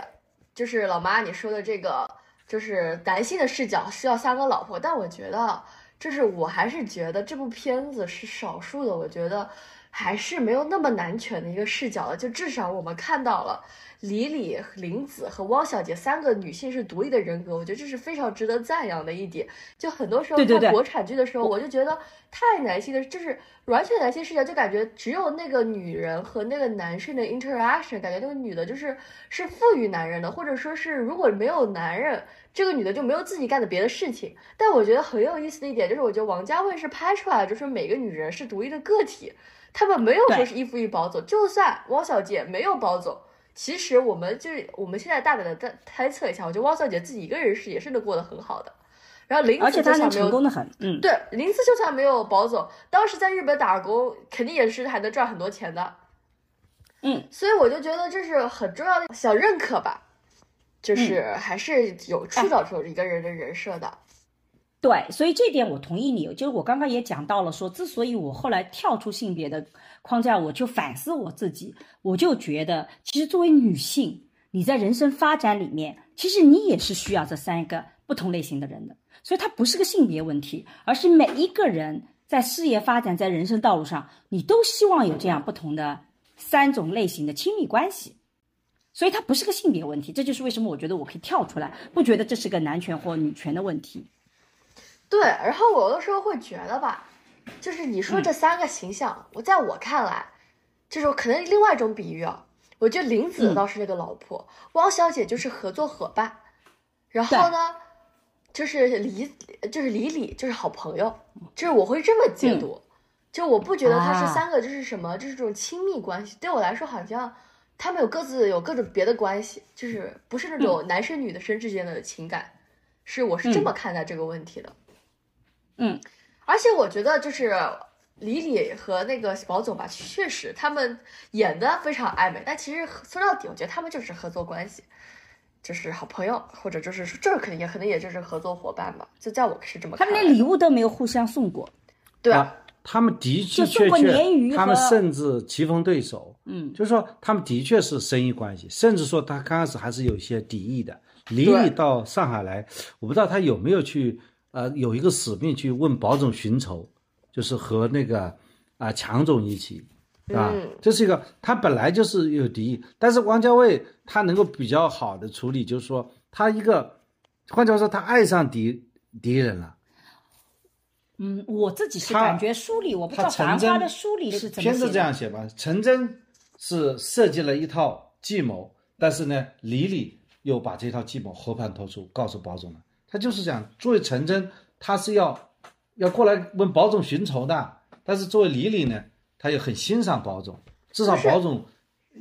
就是老妈你说的这个，就是男性的视角需要三个老婆，但我觉得，就是我还是觉得这部片子是少数的，我觉得还是没有那么男权的一个视角的，就至少我们看到了。李李、林子和汪小姐三个女性是独立的人格，我觉得这是非常值得赞扬的一点。就很多时候看国产剧的时候，我就觉得太男性的，就是完全男性视角，就感觉只有那个女人和那个男生的 interaction，感觉那个女的就是是赋予男人的，或者说是如果没有男人，这个女的就没有自己干的别的事情。但我觉得很有意思的一点就是，我觉得王家卫是拍出来，就是每个女人是独立的个体，他们没有说是依附于保总，就算汪小姐没有保总。其实我们就是我们现在大胆的猜猜测一下，我觉得汪小姐自己一个人是也是能过得很好的。然后林子他能就算没有成功的很。嗯，对，林子就算没有保总，当时在日本打工，肯定也是还能赚很多钱的。嗯，所以我就觉得这是很重要的小认可吧，就是还是有塑造出一个人的人设的。对，所以这点我同意你。就是我刚刚也讲到了说，之所以我后来跳出性别的框架，我就反思我自己，我就觉得，其实作为女性，你在人生发展里面，其实你也是需要这三个不同类型的人的。所以它不是个性别问题，而是每一个人在事业发展、在人生道路上，你都希望有这样不同的三种类型的亲密关系。所以它不是个性别问题，这就是为什么我觉得我可以跳出来，不觉得这是个男权或女权的问题。对，然后我有的时候会觉得吧，就是你说这三个形象，我在我看来，就是可能另外一种比喻啊，我觉得林子嗯。倒是那个老婆，汪小姐就是合作伙伴，然后呢，就是李就是李李就是好朋友，就是我会这么解读，就我不觉得他啊。是三个就是什么，就是这种亲密关系，对我来说好像他们有各自有各种别的关系，就是不是那种男生女的生之间的情感，是我是这么看待这个问题的。嗯，而且我觉得就是李李和那个保总吧，确实他们演的非常暧昧，但其实说到底，我觉得他们就是合作关系，就是好朋友，或者就是这可能也可能也就是合作伙伴吧。就在我是这么看，他们连礼物都没有互相送过。对啊，啊，他们的的就送过确确鲶鱼，他们甚至棋逢对手，嗯，就是说他们的确是生意关系，甚至说他刚开始还是有一些敌意的。李对李到上海来，我不知道他有没有去呃有一个使命去问保总寻仇，就是和那个啊、强总一起，啊，嗯这是一个他本来就是有敌意，但是王家卫他能够比较好的处理，就是说他一个，换句话说，他爱上敌敌人了。嗯，我自己是感觉梳理，我不知道《繁花的梳理是怎么片子。这样写吧，陈真是设计了一套计谋，但是呢，李李又把这套计谋和盘托出，告诉保总了。他就是想，作为陈真，他是要要过来问保总寻仇的，但是作为李李呢，他也很欣赏保总，至少保总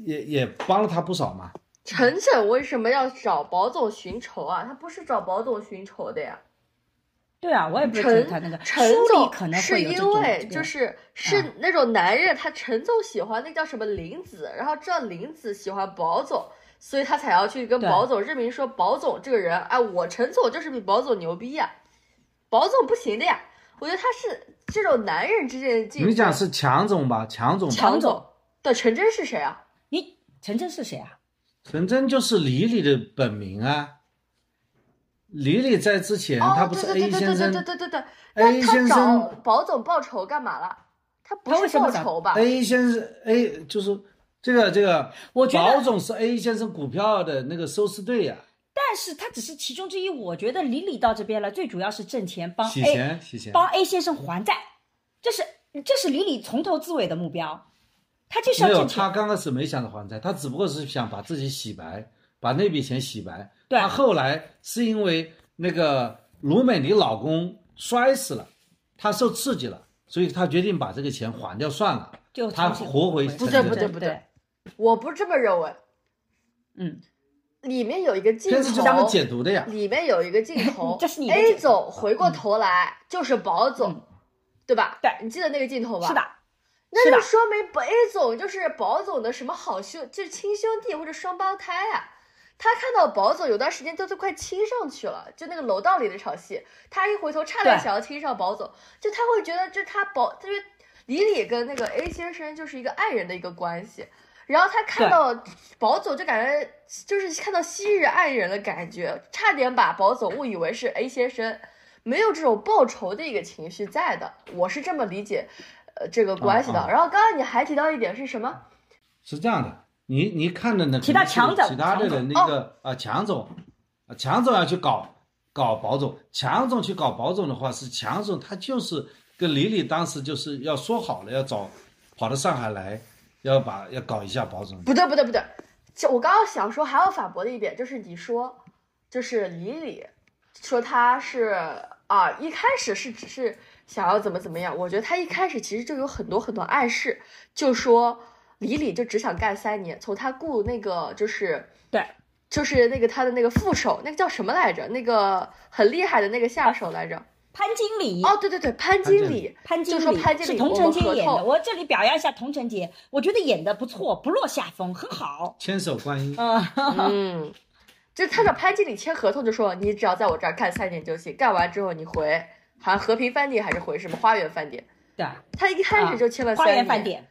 也也帮了他不少嘛。陈晨为什么要找保总寻仇啊？他不是找保总寻仇的呀。对啊，我也不是觉得陈他那个陈总可能是因为就是是啊那种男人，他陈总喜欢那叫什么林子，然后知道林子喜欢宝总，所以他才要去跟对宝总认明说宝总这个人，哎，我陈总就是比宝总牛逼呀，宝总不行的呀。我觉得他是这种男人之间的竞争。你讲是强总吧？强总，强强总总，对，陈真是谁啊？你陈真是谁啊？陈真就是李李的本名啊。李李在之前，哦，他不是对对 A 对对先生对对对对对。，A 那他先找生宝总报仇干嘛了？他不是报仇吧？A 先生 A 就是这个这个，我觉得宝总是 A 先生股票的那个收视队呀、但是他只是其中之一。我觉得李李到这边了，最主要是挣钱，帮洗钱洗钱。帮 A 先生还债，这是这是李李从头至尾的目标，他就是要。他刚开始没想着还债，他只不过是想把自己洗白，把那笔钱洗白。对他后来是因为那个卢美妮老公摔死了，他受刺激了，所以他决定把这个钱还掉算了。就他活回回不对不对不对，我不是这么认为。嗯，里面有一个镜片子就这么头，解读的呀。里面有一个镜头 这是你，A 总回过头来就是宝总，嗯对吧？对你记得那个镜头吧？是的，那就说明 A 总就是宝总的什么好兄，就是亲兄弟或者双胞胎啊。他看到宝总有段时间都都快亲上去了，就那个楼道里那场戏，他一回头差点想要亲上宝总，就他会觉得这他宝，就是李李跟那个 A 先生就是一个爱人的一个关系。然后他看到宝总就感觉就是看到昔日爱人的感觉，差点把宝总误以为是 A 先生，没有这种报仇的一个情绪在的，我是这么理解，呃，这个关系的。啊啊然后刚刚你还提到一点是什么？是这样的，你你看的呢？提到可能是强总其他的人那个啊，强总，啊，强总要去搞搞宝总，强总去搞宝总的话，是强总他就是跟李李当时就是要说好了，要找跑到上海来，要把要搞一下保总。不对，不对，不对。就我刚刚想说还要反驳的一点就是你说，就是李李说他是啊，一开始是只是想要怎么怎么样，我觉得他一开始其实就有很多很多暗示，就说李李就只想干三年，从他雇那个就是对，就是那个他的那个副手，那个叫什么来着？那个很厉害的那个下手来着？潘经理。哦，对对对，潘经理，就潘经理说潘经理，是童承杰演的，我这里表扬一下童承杰，我觉得演的不错，不落下风，很好。千手观音，嗯，嗯，就他找潘经理签合同，就说你只要在我这儿干三年就行，干完之后你回，好像和平饭店还是回什么花园饭店。对，他一开始就签了花三年，园饭店，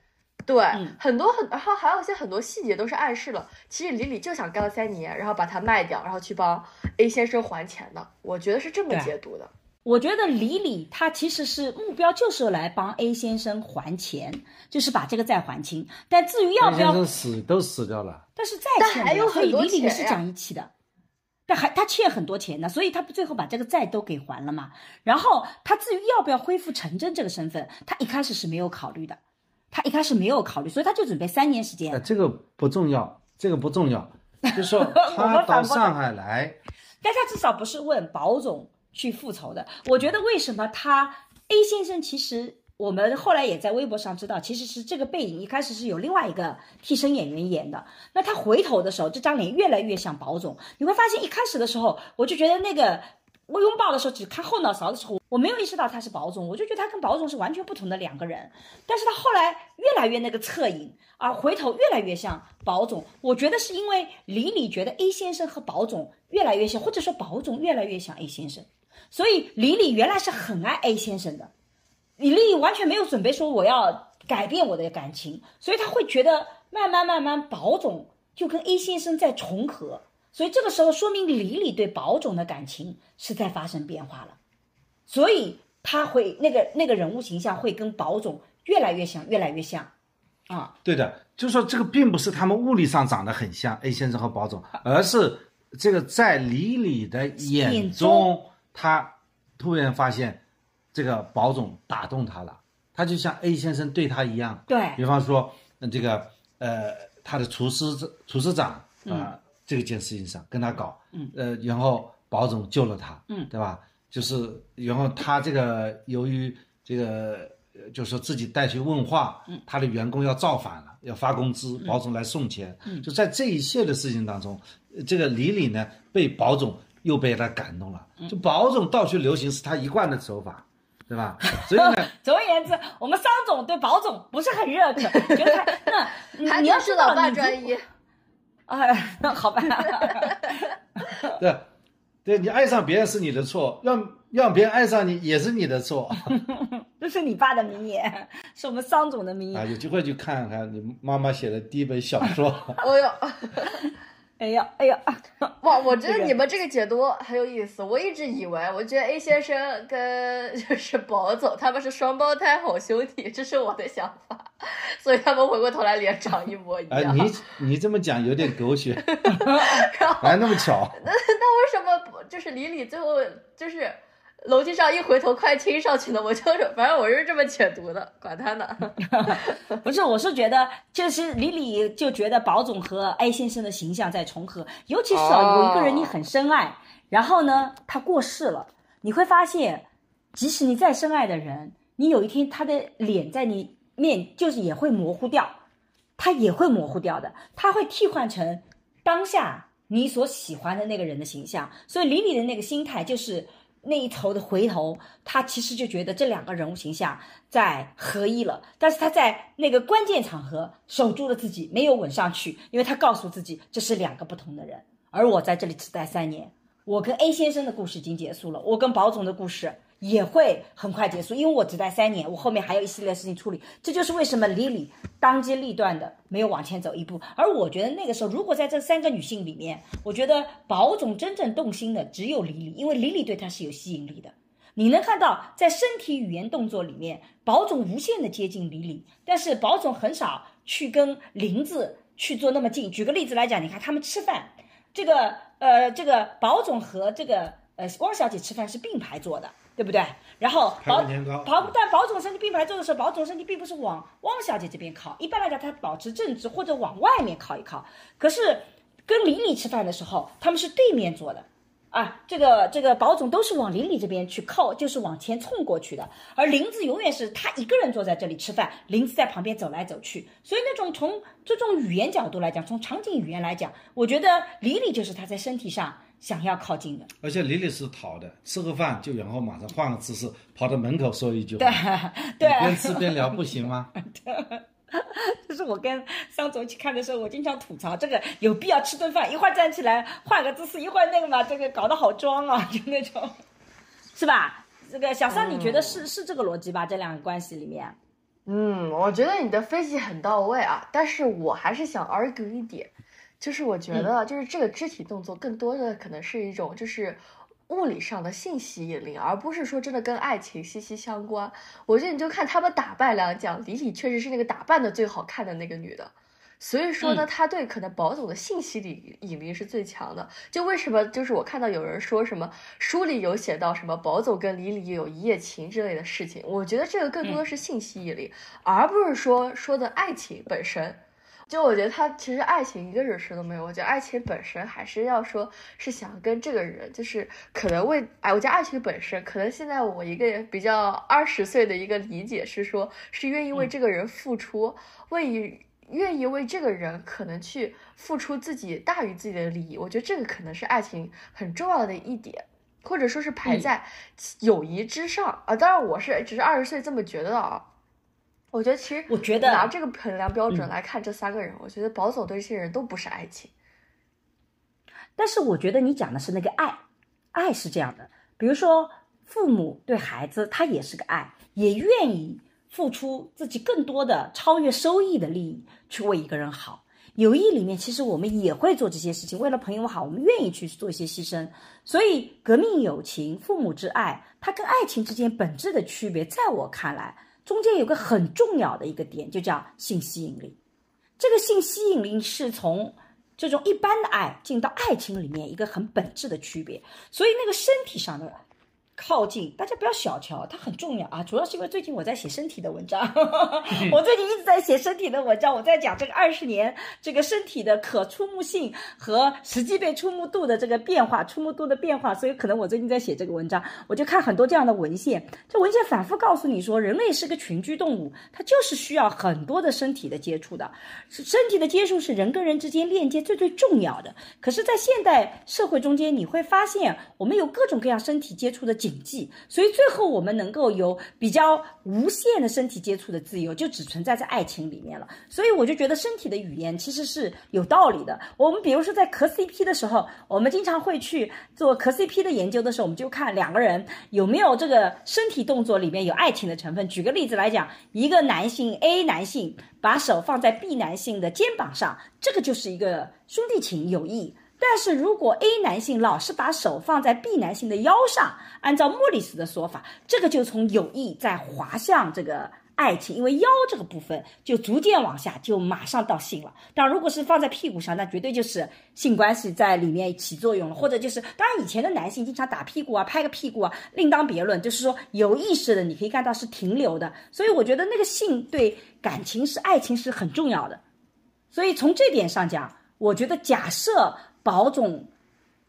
对，嗯。很多很，然后还有一些很多细节都是暗示了，其实李李就想干三年，然后把它卖掉，然后去帮 A 先生还钱的。我觉得是这么解读的。我觉得李李他其实是目标就是来帮 A 先生还钱，就是把这个债还清。但至于要不要先生死都死掉了。但是债但欠的呀，还有很多所以李李是讲义气的，但还他欠很多钱呢，所以他不最后把这个债都给还了嘛。然后他至于要不要恢复陈真这个身份，他一开始是没有考虑的，他一开始没有考虑，所以他就准备三年时哎，间。这个不重要，这个不重要，就是说 我他到上海来，但他至少不是问保总去复仇的。我觉得为什么他 A 先生其实我们后来也在微博上知道，其实是这个背影一开始是有另外一个替身演员演的。那他回头的时候，这张脸越来越像保总。你会发现一开始的时候，我就觉得那个。我拥抱的时候，只看后脑勺的时候，我没有意识到他是保总，我就觉得他跟保总是完全不同的两个人。但是他后来越来越那个侧影，啊，回头越来越像保总。我觉得是因为李李觉得 A 先生和保总越来越像，或者说保总越来越像 A 先生，所以李李原来是很爱 A 先生的，李李完全没有准备说我要改变我的感情，所以他会觉得慢慢慢慢保总就跟 A 先生在重合，所以这个时候说明李李对保总的感情是在发生变化了，所以他会那个那个人物形象会跟保总越来越像，越来越像，啊，对的，就说这个并不是他们物理上长得很像 A 先生和保总，而是这个在李李的眼中，他突然发现这个保总打动他了，他就像 A 先生对他一样，对。比方说呃这个呃他的厨师厨师长啊、这个件事情上跟他搞，嗯，呃，然后保总救了他，嗯，对吧？就是然后他这个由于这个。呃就说自己带去问话，嗯，他的员工要造反了，要发工资，保总来送钱，嗯，就在这一切的事情当中，呃这个李李呢被保总又被他感动了。就保总到处流行是他一贯的手法，对吧？所以呢，总而言之，我们桑总对保总不是很热可，觉得他那你要是老爸专一。哎，那好吧，对，对你爱上别人是你的错，让让别人爱上你也是你的错这是你爸的名言，是我们桑总的名言。啊！有机会去看看你妈妈写的第一本小说。哦呦，哎呀，哎呀，哇！我觉得你们这个解读很有意思。我一直以为，我觉得 A 先生跟 就是宝总他们是双胞胎好兄弟，这是我的想法，所以他们回过头来脸长一模一哎，样。你你这么讲有点狗血，然后还那么巧。那为什么不就是李李最后就是楼梯上一回头快亲上去了？我就是反正我是这么解读的，管他呢。不是，我是觉得，就是李李就觉得宝总和 A 先生的形象在重合，尤其是啊，哦有一个人你很深爱，然后呢，他过世了，你会发现，即使你再深爱的人，你有一天他的脸在你面就是也会模糊掉，他也会模糊掉的，他会替换成当下你所喜欢的那个人的形象，所以李李的那个心态就是。那一头的回头，他其实就觉得这两个人物形象在合一了，但是他在那个关键场合守住了自己，没有吻上去，因为他告诉自己这是两个不同的人，而我在这里只待三年，我跟 A 先生的故事已经结束了，我跟宝总的故事也会很快结束，因为我只待三年，我后面还有一系列事情处理，这就是为什么李李当机立断的没有往前走一步。而我觉得那个时候，如果在这三个女性里面，我觉得宝总真正动心的只有李李，因为李李对他是有吸引力的。你能看到，在身体语言动作里面，宝总无限的接近李李，但是宝总很少去跟林子去做那么近。举个例子来讲，你看他们吃饭，这个呃，这个宝总和这个呃汪小姐吃饭是并排坐的，对不对？然后排宝位年糕宝但保总身体并排坐的时候，保总身体并不是往汪小姐这边靠，一般来讲他保持正直或者往外面靠一靠。可是跟李李吃饭的时候，他们是对面坐的。啊，这个这个保总都是往林里这边去靠，就是往前冲过去的，而林子永远是他一个人坐在这里吃饭，林子在旁边走来走去，所以那种从这种语言角度来讲，从场景语言来讲，我觉得李李就是他在身体上想要靠近的，而且李李是逃的，吃个饭就然后马上换个姿势跑到门口说一句话，对你边吃边聊不行吗？就是我跟桑总一起看的时候，我经常吐槽这个有必要吃顿饭，一会儿站起来换个姿势，一会儿那个嘛，这个搞得好装啊，就那种，是吧？这个小桑，你觉得是、是这个逻辑吧？这两个关系里面，嗯，我觉得你的分析很到位啊，但是我还是想 argue 一点，就是我觉得就是这个肢体动作更多的可能是一种就是物理上的性吸引力，而不是说真的跟爱情息息相关。我觉得你就看他们打扮来讲，李李确实是那个打扮的最好看的那个女的。所以说呢，他对可能宝总的信息引引力是最强的。就为什么就是我看到有人说什么书里有写到什么宝总跟李李有一夜情之类的事情，我觉得这个更多的是性吸引力，而不是说说的爱情本身。就我觉得他其实爱情一个人事都没有，我觉得爱情本身还是要说是想跟这个人，就是可能为哎，我觉得爱情本身可能现在我一个比较二十岁的一个理解是说，是愿意为这个人付出，为愿意为这个人可能去付出自己大于自己的利益，我觉得这个可能是爱情很重要的一点，或者说是排在友谊之上啊。当然，我是只是二十岁这么觉得啊。我觉得其实我觉得拿这个衡量标准来看这三个人，我觉得保总对这些人都不是爱情。但是我觉得你讲的是那个爱，爱是这样的，比如说父母对孩子，他也是个爱，也愿意付出自己更多的超越收益的利益去为一个人好。友谊里面，其实我们也会做这些事情，为了朋友好，我们愿意去做一些牺牲。所以，革命友情、父母之爱，它跟爱情之间本质的区别，在我看来，中间有个很重要的一个点，就叫性吸引力。这个性吸引力是从这种一般的爱进到爱情里面一个很本质的区别。所以，那个身体上的靠近，大家不要小瞧它，很重要啊！主要是因为最近我在写身体的文章，我最近一直在写身体的文章，我在讲这个二十年这个身体的可触目性和实际被触目度的这个变化，触目度的变化，所以可能我最近在写这个文章，我就看很多这样的文献，这文献反复告诉你说，人类是个群居动物，它就是需要很多的身体的接触的，身体的接触是人跟人之间链接最最重要的。可是，在现代社会中间，你会发现我们有各种各样身体接触的。谨记，所以最后我们能够有比较无限的身体接触的自由，就只存在在爱情里面了。所以我就觉得身体的语言其实是有道理的。我们比如说在磕 CP 的时候，我们经常会去做磕 CP 的研究的时候，我们就看两个人有没有这个身体动作里面有爱情的成分。举个例子来讲，一个男性 A 男性把手放在 B 男性的肩膀上，这个就是一个兄弟情友谊。但是如果 A 男性老是把手放在 B 男性的腰上，按照莫里斯的说法，这个就从友谊在滑向这个爱情，因为腰这个部分就逐渐往下，就马上到性了。但，如果是放在屁股上，那绝对就是性关系在里面起作用了，或者就是当然以前的男性经常打屁股啊，拍个屁股啊，另当别论。就是说有意识的，你可以看到是停留的。所以我觉得那个性对感情是爱情是很重要的。所以从这点上讲，我觉得假设。保总，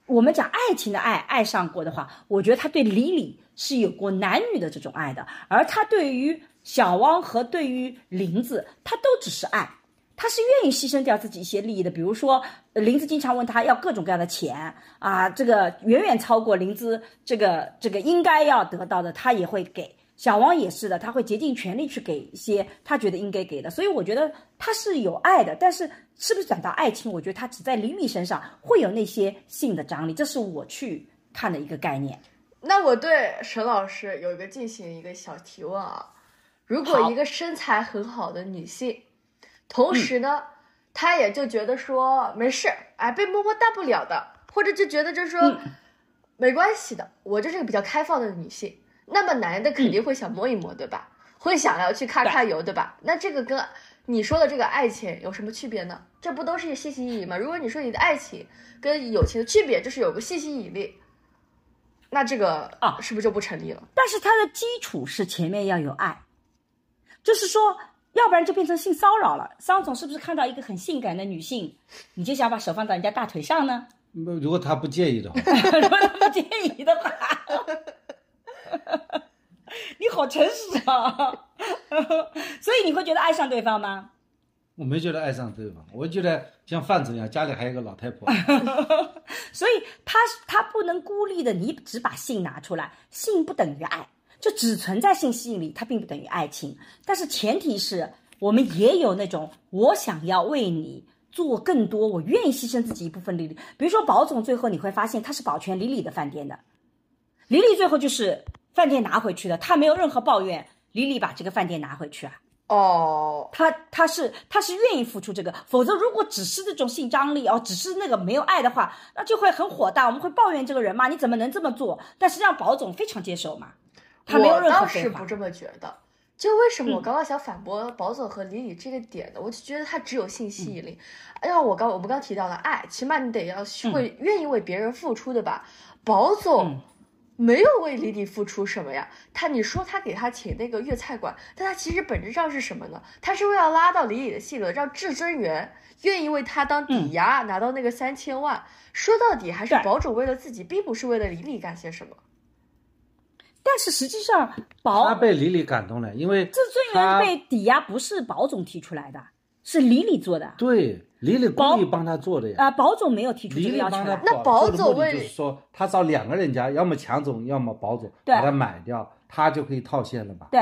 我们讲爱情的爱，爱上过的话，我觉得他对李李是有过男女的这种爱的，而他对于小汪和对于林子，他都只是爱，他是愿意牺牲掉自己一些利益的。比如说，林子经常问他要各种各样的钱啊，这个远远超过林子这个这个应该要得到的，他也会给。小王也是的，他会竭尽全力去给一些他觉得应该给的，所以我觉得他是有爱的。但是是不是转到爱情，我觉得他只在李米身上会有那些性的张力，这是我去看的一个概念。那我对沈老师有一个进行一个小提问啊，如果一个身材很好的女性，同时呢，她也就觉得说没事，哎，被摸摸大不了的，或者就觉得就是说没关系的，我就是个比较开放的女性。那么男的肯定会想摸一摸，对吧？会想要去揩揩油，对吧？那这个跟你说的这个爱情有什么区别呢？这不都是信息引力吗？如果你说你的爱情跟友情的区别就是有个信息引力，那这个啊是不是就不成立了？但是它的基础是前面要有爱，就是说，要不然就变成性骚扰了。桑总是不是看到一个很性感的女性，你就想把手放到人家大腿上呢？如果他不介意的话，如果他不介意的话。你好诚实啊！所以你会觉得爱上对方吗？我没觉得爱上对方，我觉得像范总一样，家里还有个老太婆。所以他他不能孤立的，你只把性拿出来，性不等于爱，就只存在性吸引力，它并不等于爱情。但是前提是我们也有那种我想要为你做更多，我愿意牺牲自己一部分利益。比如说保总，最后你会发现他是保全李李的饭店的。李李最后就是饭店拿回去的，他没有任何抱怨。李李把这个饭店拿回去啊？哦，他他是他是愿意付出这个，否则如果只是这种性张力哦，只是那个没有爱的话，那就会很火大，我们会抱怨这个人嘛？你怎么能这么做？但实际上保总非常接受嘛，他没有任何我倒是不这么觉得。就为什么我刚刚想反驳保总和李李这个点呢？我就觉得他只有性吸引力。哎呀，我刚我们刚提到了爱，起码你得要会愿意为别人付出的吧？保总。没有为李李付出什么呀？他你说他给他请那个粤菜馆，但他其实本质上是什么呢？他是为了拉到李李的戏了，让至尊园愿意为他当抵押拿到那个三千万。说到底还是保总为了自己，并不是为了李李干些什么。但是实际上，宝他被李李感动了，因为至尊园被抵押不是宝总提出来的，是李李做的。对。李李故意帮他做的呀！啊，保总没有提出这个要求。那保总为就是说，他找两个人家，要么强总，要么保总，把他买掉，他就可以套现了吧？对。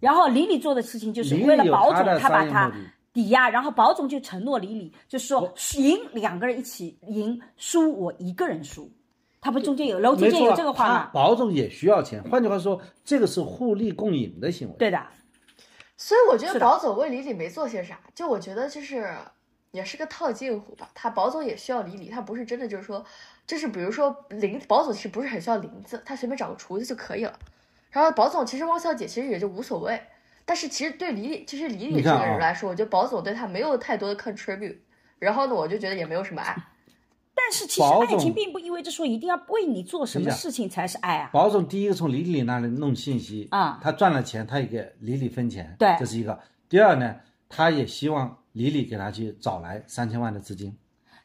然后李李做的事情就是为了保总，他把他抵押，然后保总就承诺李李，就是说赢两个人一起赢，输我一个人输。他不中间有楼梯间有这个话吗？保总也需要钱，换句话说，这个是互利共赢的行为。对的。所以我觉得保总为李李没做些啥，就我觉得就是。也是个套近乎吧，他保总也需要李李，他不是真的就是说，就是比如说林保总其实不是很需要林子，他随便找个厨子就可以了。然后保总其实汪小姐其实也就无所谓，但是其实对李李，其实李李这个人来说，我觉得保总对他没有太多的 contribute。然后呢，我就觉得也没有什么爱。但是其实爱情并不意味着说一定要为你做什么事情才是爱啊。保总第一个从李李那里弄信息啊他赚了钱，他也给李李分钱，对这是一个。第二呢，他也希望李李给他去找来三千万的资金。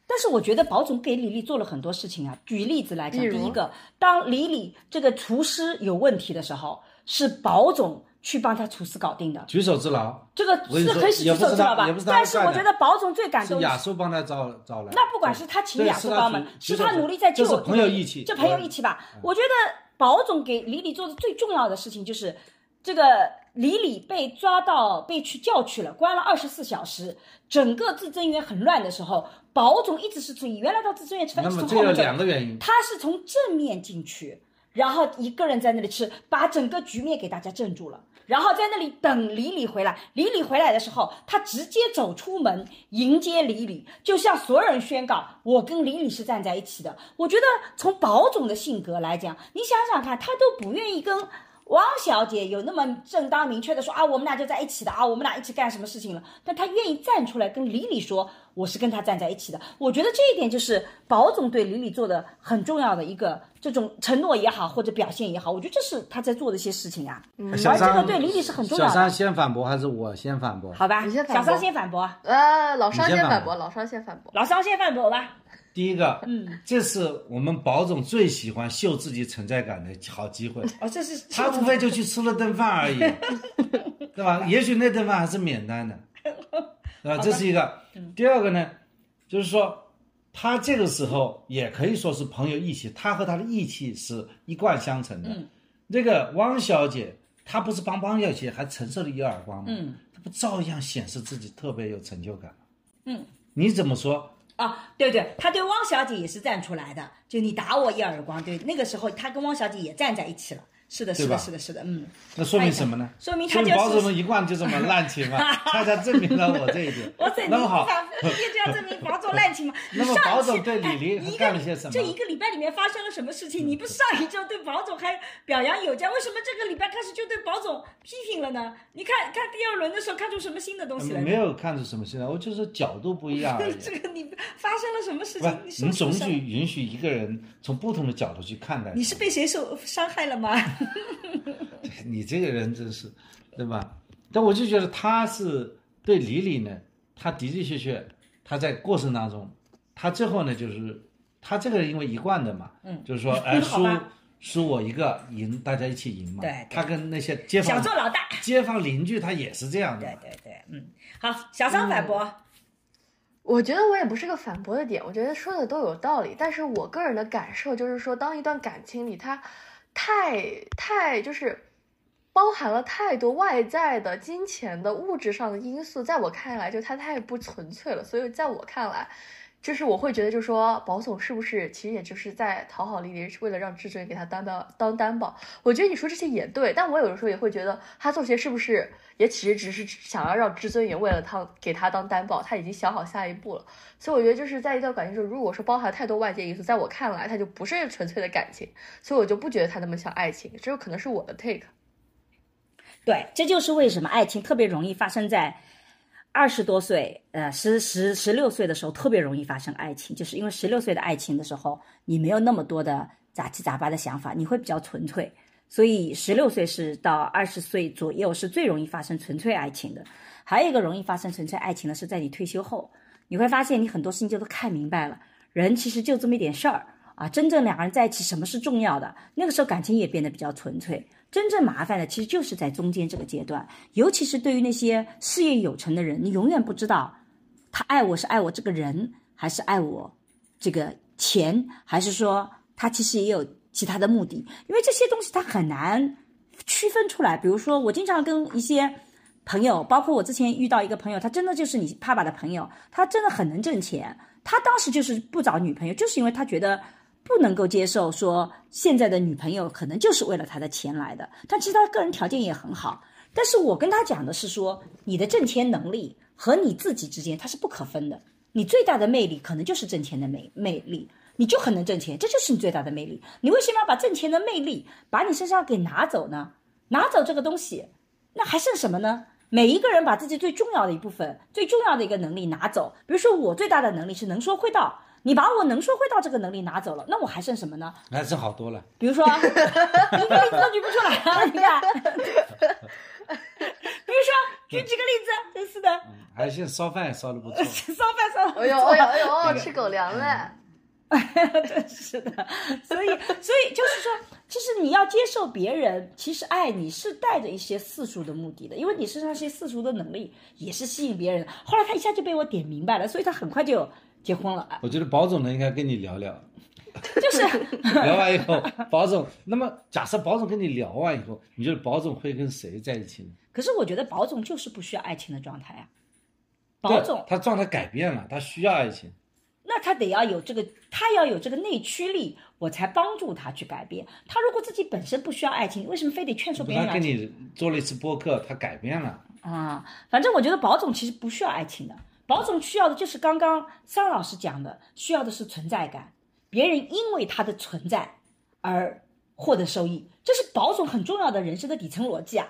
但是我觉得保总给李李做了很多事情啊。举例子来讲，第一个，当李李这个厨师有问题的时候，是保总去帮他厨师搞定的。举手之劳，这个是可以是举手之劳吧？但是我觉得保总最感动的亚叔帮他找找来。那不管是他请对雅叔帮忙，是他努力在救我，这是朋友义气这朋友义气吧？我觉得保总给李李做的最重要的事情就是，这个李李被抓到被去叫去了，关了二十四小时，整个自增园很乱的时候，保总一直是注意原来到自增园吃饭那是么这有从后面走两个原因，他是从正面进去，然后一个人在那里吃，把整个局面给大家镇住了。然后在那里等李李回来，李李回来的时候，他直接走出门迎接李李，就向所有人宣告：我跟李李是站在一起的。我觉得从保总的性格来讲，你想想看，他都不愿意跟汪小姐有那么正当明确的说啊，我们俩就在一起的啊，我们俩一起干什么事情了？但她愿意站出来跟李李说，我是跟她站在一起的。我觉得这一点就是保总对李李做的很重要的一个这种承诺也好，或者表现也好，我觉得这是他在做的一些事情啊。小而这个三对李李是很重要小三的。先反驳还是我先反驳？好吧，你先反驳小商先反驳，呃，老商先反驳先反驳，老商先反驳。老商先反驳吧。第一个，嗯，这是我们保总最喜欢秀自己存在感的好机会。哦，这是他无非就去吃了顿饭而已，对吧？也许那顿饭还是免单的，对吧？这是一个。第二个呢，就是说他这个时候也可以说是朋友义气，他和他的义气是一贯相承的。那个汪小姐，她不是帮汪小姐还承受了一耳光吗？嗯，她不照样显示自己特别有成就感吗？嗯，你怎么说？啊，对对，他对汪小姐也是站出来的，就你打我一耳光，对，那个时候他跟汪小姐也站在一起了。是的，是的，是的，是的，嗯，那说明什么呢？说明他就是保总一贯就这么滥情嘛，恰恰证明了我这一点。我整那么好，你就要证明保总滥情吗？那么你上保总期对李黎还哎一个干了些什么这一个礼拜里面发生了什么事情？你不上一周对保总还表扬有加，为什么这个礼拜开始就对保总批评了呢？你看看第二轮的时候看出什么新的东西来？没有看出什么新的，我就是角度不一样而已。这个你发生了什么事不情？你总说出声许允许一个人从不同的角度去看待。你是被谁受伤害了吗？你这个人真是，对吧？但我就觉得他是对李李呢，他的的确确，他在过程当中，他最后呢就是他这个人因为一贯的嘛，嗯就是说哎 好输吧输我一个赢，大家一起赢嘛。对对他跟那些街坊想做老大。街坊邻居他也是这样的对。对对，嗯，好，小张反驳。我觉得我也不是个反驳的点，我觉得说的都有道理。但是我个人的感受就是说，当一段感情里它太太就是包含了太多外在的、金钱的、物质上的因素，在我看来，就它太不纯粹了。所以在我看来，就是我会觉得，就是说，保总是不是其实也就是在讨好丽丽，是为了让至尊给他当当当担保？我觉得你说这些也对，但我有的时候也会觉得，他做这些是不是也其实只是想要让至尊也为了他给他当担保，他已经想好下一步了。所以我觉得就是在一段感情中，如果说包含太多外界因素，在我看来，它就不是纯粹的感情，所以我就不觉得它那么像爱情，这有可能是我的 take。对，这就是为什么爱情特别容易发生在二十多岁，呃，十十十六岁的时候特别容易发生爱情，就是因为十六岁的爱情的时候，你没有那么多的杂七杂八的想法，你会比较纯粹，所以十六岁是到二十岁左右是最容易发生纯粹爱情的。还有一个容易发生纯粹爱情的是在你退休后，你会发现你很多事情就都看明白了，人其实就这么一点事儿啊，真正两个人在一起什么是重要的，那个时候感情也变得比较纯粹。真正麻烦的其实就是在中间这个阶段，尤其是对于那些事业有成的人，你永远不知道他爱我是爱我这个人，还是爱我这个钱，还是说他其实也有其他的目的，因为这些东西他很难区分出来。比如说，我经常跟一些朋友，包括我之前遇到一个朋友，他真的就是你爸爸的朋友，他真的很能挣钱，他当时就是不找女朋友，就是因为他觉得。不能够接受说现在的女朋友可能就是为了他的钱来的，但其实他个人条件也很好。但是我跟他讲的是说，你的挣钱能力和你自己之间它是不可分的。你最大的魅力可能就是挣钱的魅魅力，你就很能挣钱，这就是你最大的魅力。你为什么要把挣钱的魅力把你身上给拿走呢？拿走这个东西，那还剩什么呢？每一个人把自己最重要的一部分、最重要的一个能力拿走。比如说，我最大的能力是能说会道，你把我能说会道这个能力拿走了，那我还剩什么呢？还是好多了。比如说，一个例子都举不出来啊！你看，比如说，举几个例子，真是的，嗯，还现在烧饭也烧的不错。烧饭烧得 哎呦哎呦哎呦，吃狗粮嘞！真是的，所以所以就是说，其实你要接受别人，其实爱你是带着一些世俗的目的的，因为你身上一些世俗的能力也是吸引别人的。后来他一下就被我点明白了，所以他很快就结婚了。我觉得保总呢应该跟你聊聊，就是 聊完以后，保总，那么假设保总跟你聊完以后，你觉得保总会跟谁在一起呢？可是我觉得保总就是不需要爱情的状态啊。保总，他状态改变了，他需要爱情。那他得要有这个，他要有这个内驱力，我才帮助他去改变。他如果自己本身不需要爱情，为什么非得劝说别人他跟？你做了一次播客，他改变了。啊，反正我觉得保总其实不需要爱情的，保总需要的就是刚刚桑老师讲的，需要的是存在感，别人因为他的存在而获得收益，这是保总很重要的人生的底层逻辑啊。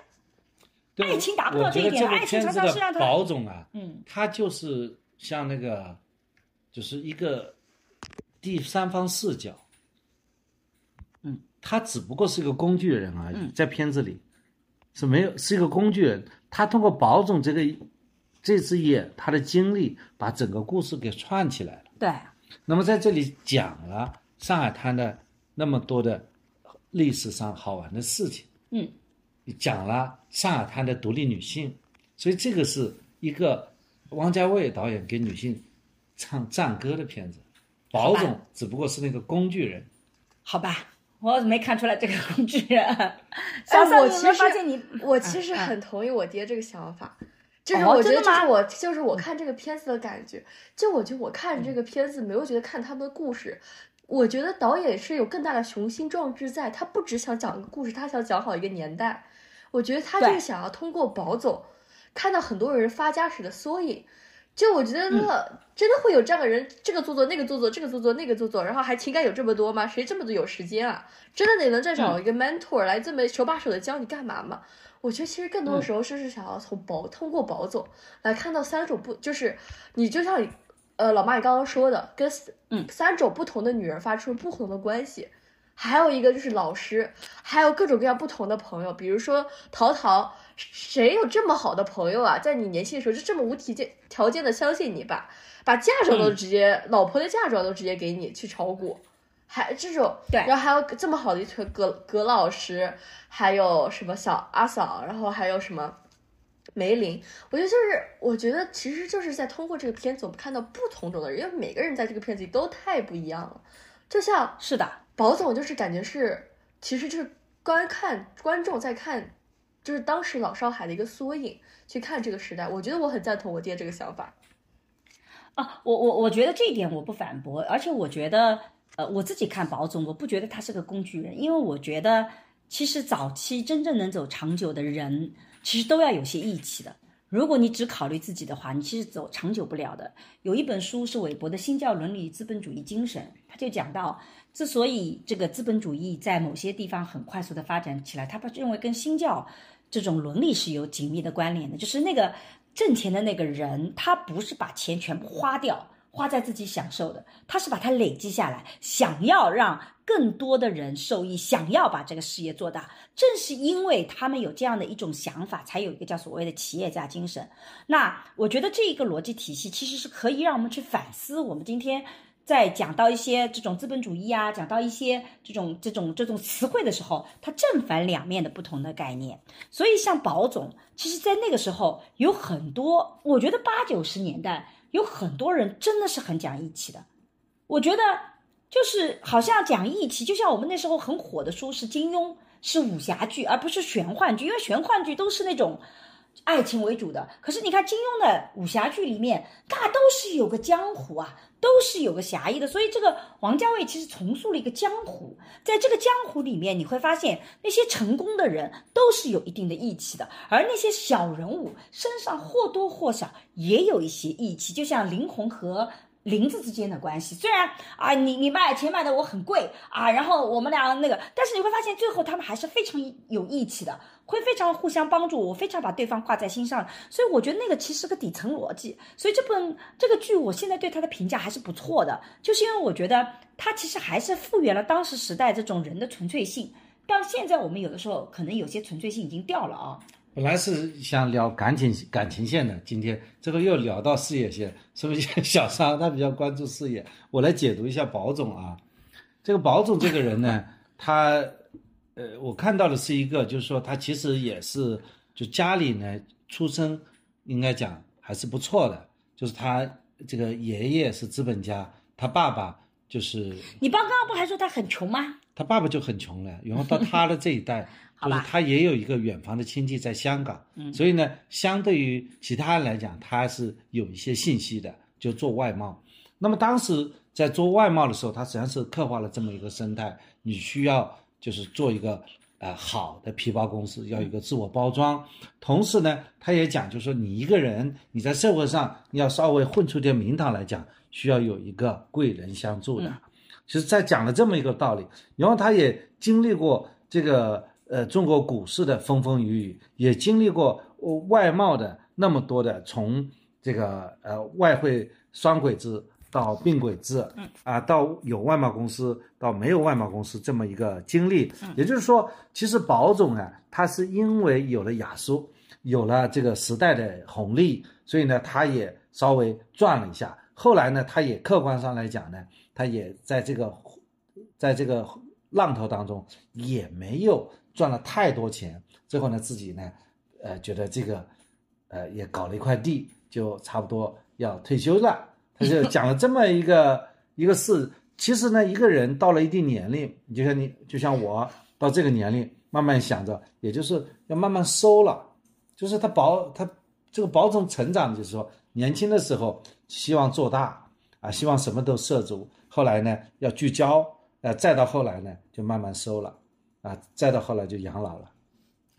对爱情达不到这一点爱情常常是让他保总啊，嗯，他就是像那个，就是一个第三方视角。嗯，他只不过是一个工具人而已，嗯在片子里是没有是一个工具人。他通过保总这个这只眼，他的经历把整个故事给串起来了。对，那么在这里讲了上海滩的那么多的历史上好玩的事情，嗯，讲了上海滩的独立女性，所以这个是一个王家卫导演给女性唱赞歌的片子，保好吧总只不过是那个工具人。好吧，我没看出来这个工具人。哎小三，你有没我其实有发现你，我其实嗯很同意我爹这个想法，就是哦我觉得真的吗这是我就是我看这个片子的感觉，就我觉得我看这个片子没有觉得看他们的故事。我觉得导演是有更大的雄心壮志在，他不只想讲一个故事，他想讲好一个年代。我觉得他就是想要通过宝总看到很多人发家史的缩影。就我觉得真的会有这样的人，这个做做那个做做，这个做做那个做做，然后还情感有这么多吗？谁这么多有时间啊？真的得能再找一个 mentor 来这么手把手的教你干嘛吗？我觉得其实更多的时候是是想要从宝通过宝总来看到三种不，就是你就像你呃老妈你刚刚说的，跟嗯三种不同的女人发出不同的关系。还有一个就是老师，还有各种各样不同的朋友，比如说淘淘，谁有这么好的朋友啊？在你年轻的时候就这么无条件条件的相信你吧把嫁妆都直接、老婆的嫁妆都直接给你去炒股，还这种对然后还有这么好的一群葛葛老师，还有什么小阿嫂，然后还有什么梅林，我觉得就是，我觉得其实就是在通过这个片子，我们看到不同种的人，因为每个人在这个片子里都太不一样了。就像是的，宝总，就是感觉是，其实就是观看观众在看，就是当时老上海的一个缩影，去看这个时代。我觉得我很赞同我爹这个想法。啊，我我我觉得这一点我不反驳，而且我觉得，呃，我自己看保总，我不觉得他是个工具人，因为我觉得其实早期真正能走长久的人，其实都要有些义气的。如果你只考虑自己的话，你其实走长久不了的。有一本书是韦伯的《新教伦理与资本主义精神》，他就讲到，之所以这个资本主义在某些地方很快速的发展起来，他不认为跟新教这种伦理是有紧密的关联的，就是那个挣钱的那个人，他不是把钱全部花掉，花在自己享受的，他是把它累积下来，想要让更多的人受益，想要把这个事业做大。正是因为他们有这样的一种想法，才有一个叫所谓的企业家精神。那我觉得这一个逻辑体系其实是可以让我们去反思我们今天。在讲到一些这种资本主义啊，讲到一些这种这种这种词汇的时候，它正反两面的不同的概念。所以像保总，其实在那个时候有很多，我觉得八九十年代有很多人真的是很讲义气的。我觉得就是好像讲义气，就像我们那时候很火的书是金庸，是武侠剧，而不是玄幻剧，因为玄幻剧都是那种。爱情为主的，可是你看金庸的武侠剧里面，大都是有个江湖啊，都是有个侠义的，所以这个王家卫其实重塑了一个江湖，在这个江湖里面，你会发现那些成功的人都是有一定的义气的，而那些小人物身上或多或少也有一些义气，就像林红和林子之间的关系。虽然啊，你你卖钱卖的我很贵啊，然后我们俩那个，但是你会发现最后他们还是非常有义气的，会非常互相帮助，我非常把对方挂在心上。所以我觉得那个其实是个底层逻辑。所以这本这个剧，我现在对它的评价还是不错的，就是因为我觉得它其实还是复原了当时时代这种人的纯粹性。但现在我们有的时候可能有些纯粹性已经掉了啊。本来是想聊感情感情线的，今天这个又聊到事业线，是不是？小商他比较关注事业，我来解读一下宝总啊。这个宝总这个人呢，他呃，我看到的是一个，就是说他其实也是就家里呢出身应该讲还是不错的，就是他这个爷爷是资本家，他爸爸就是你刚刚不还说他很穷吗？他爸爸就很穷了，然后到他的这一代，就是他也有一个远房的亲戚在香港，所以呢，相对于其他人来讲，他是有一些信息的，就做外贸。那么当时在做外贸的时候，他实际上是刻画了这么一个生态，你需要就是做一个呃好的皮包公司，要有一个自我包装。同时呢，他也讲，就是说你一个人你在社会上要稍微混出点名堂来讲，需要有一个贵人相助的。其实，在讲了这么一个道理，然后他也经历过这个呃中国股市的风风雨雨，也经历过外贸的那么多的从这个呃外汇双轨制到并轨制，啊，到有外贸公司到没有外贸公司这么一个经历。也就是说，其实宝总啊，他是因为有了雅书，有了这个时代的红利，所以呢，他也稍微赚了一下。后来呢，他也客观上来讲呢。他也在这个，在这个浪头当中，也没有赚了太多钱。最后呢，自己呢，呃，觉得这个，呃，也搞了一块地，就差不多要退休了。他就 讲了这么一个一个事。其实呢，一个人到了一定年龄，你就像你，就像我到这个年龄，慢慢想着，也就是要慢慢收了。就是他保他这个保种成长，就是说年轻的时候希望做大啊，希望什么都涉足。后来呢，要聚焦，呃，再到后来呢，就慢慢收了，啊，再到后来就养老了。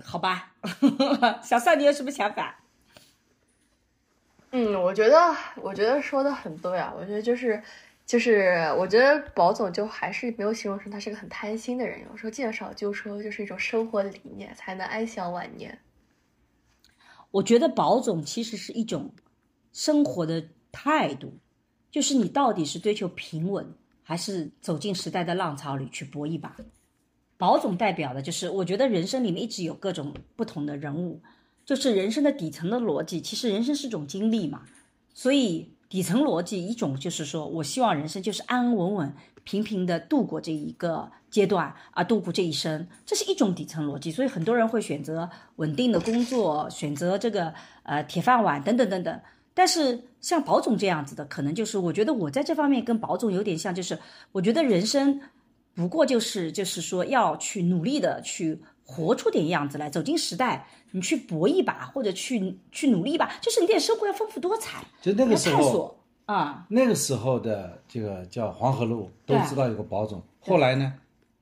好吧，小帅，你有什么想法？嗯，我觉得，我觉得说的很对啊。我觉得就是，就是，我觉得宝总就还是没有形容成他是个很贪心的人。有时候见少就收，就是一种生活理念，才能安享晚年。我觉得宝总其实是一种生活的态度。就是你到底是追求平稳，还是走进时代的浪潮里去搏一把？宝总代表的就是，我觉得人生里面一直有各种不同的人物，就是人生的底层的逻辑。其实人生是种经历嘛，所以底层逻辑一种就是说我希望人生就是安安稳稳、平平的度过这一个阶段啊，度过这一生，这是一种底层逻辑。所以很多人会选择稳定的工作，选择这个呃铁饭碗等等等等。但是像宝总这样子的，可能就是我觉得我在这方面跟宝总有点像，就是我觉得人生不过就是就是说要去努力的去活出点样子来，走进时代，你去搏一把或者去去努力吧，就是你的生活要丰富多彩，就那个时候啊，那个时候的这个叫黄河路都知道有个宝总，后来呢，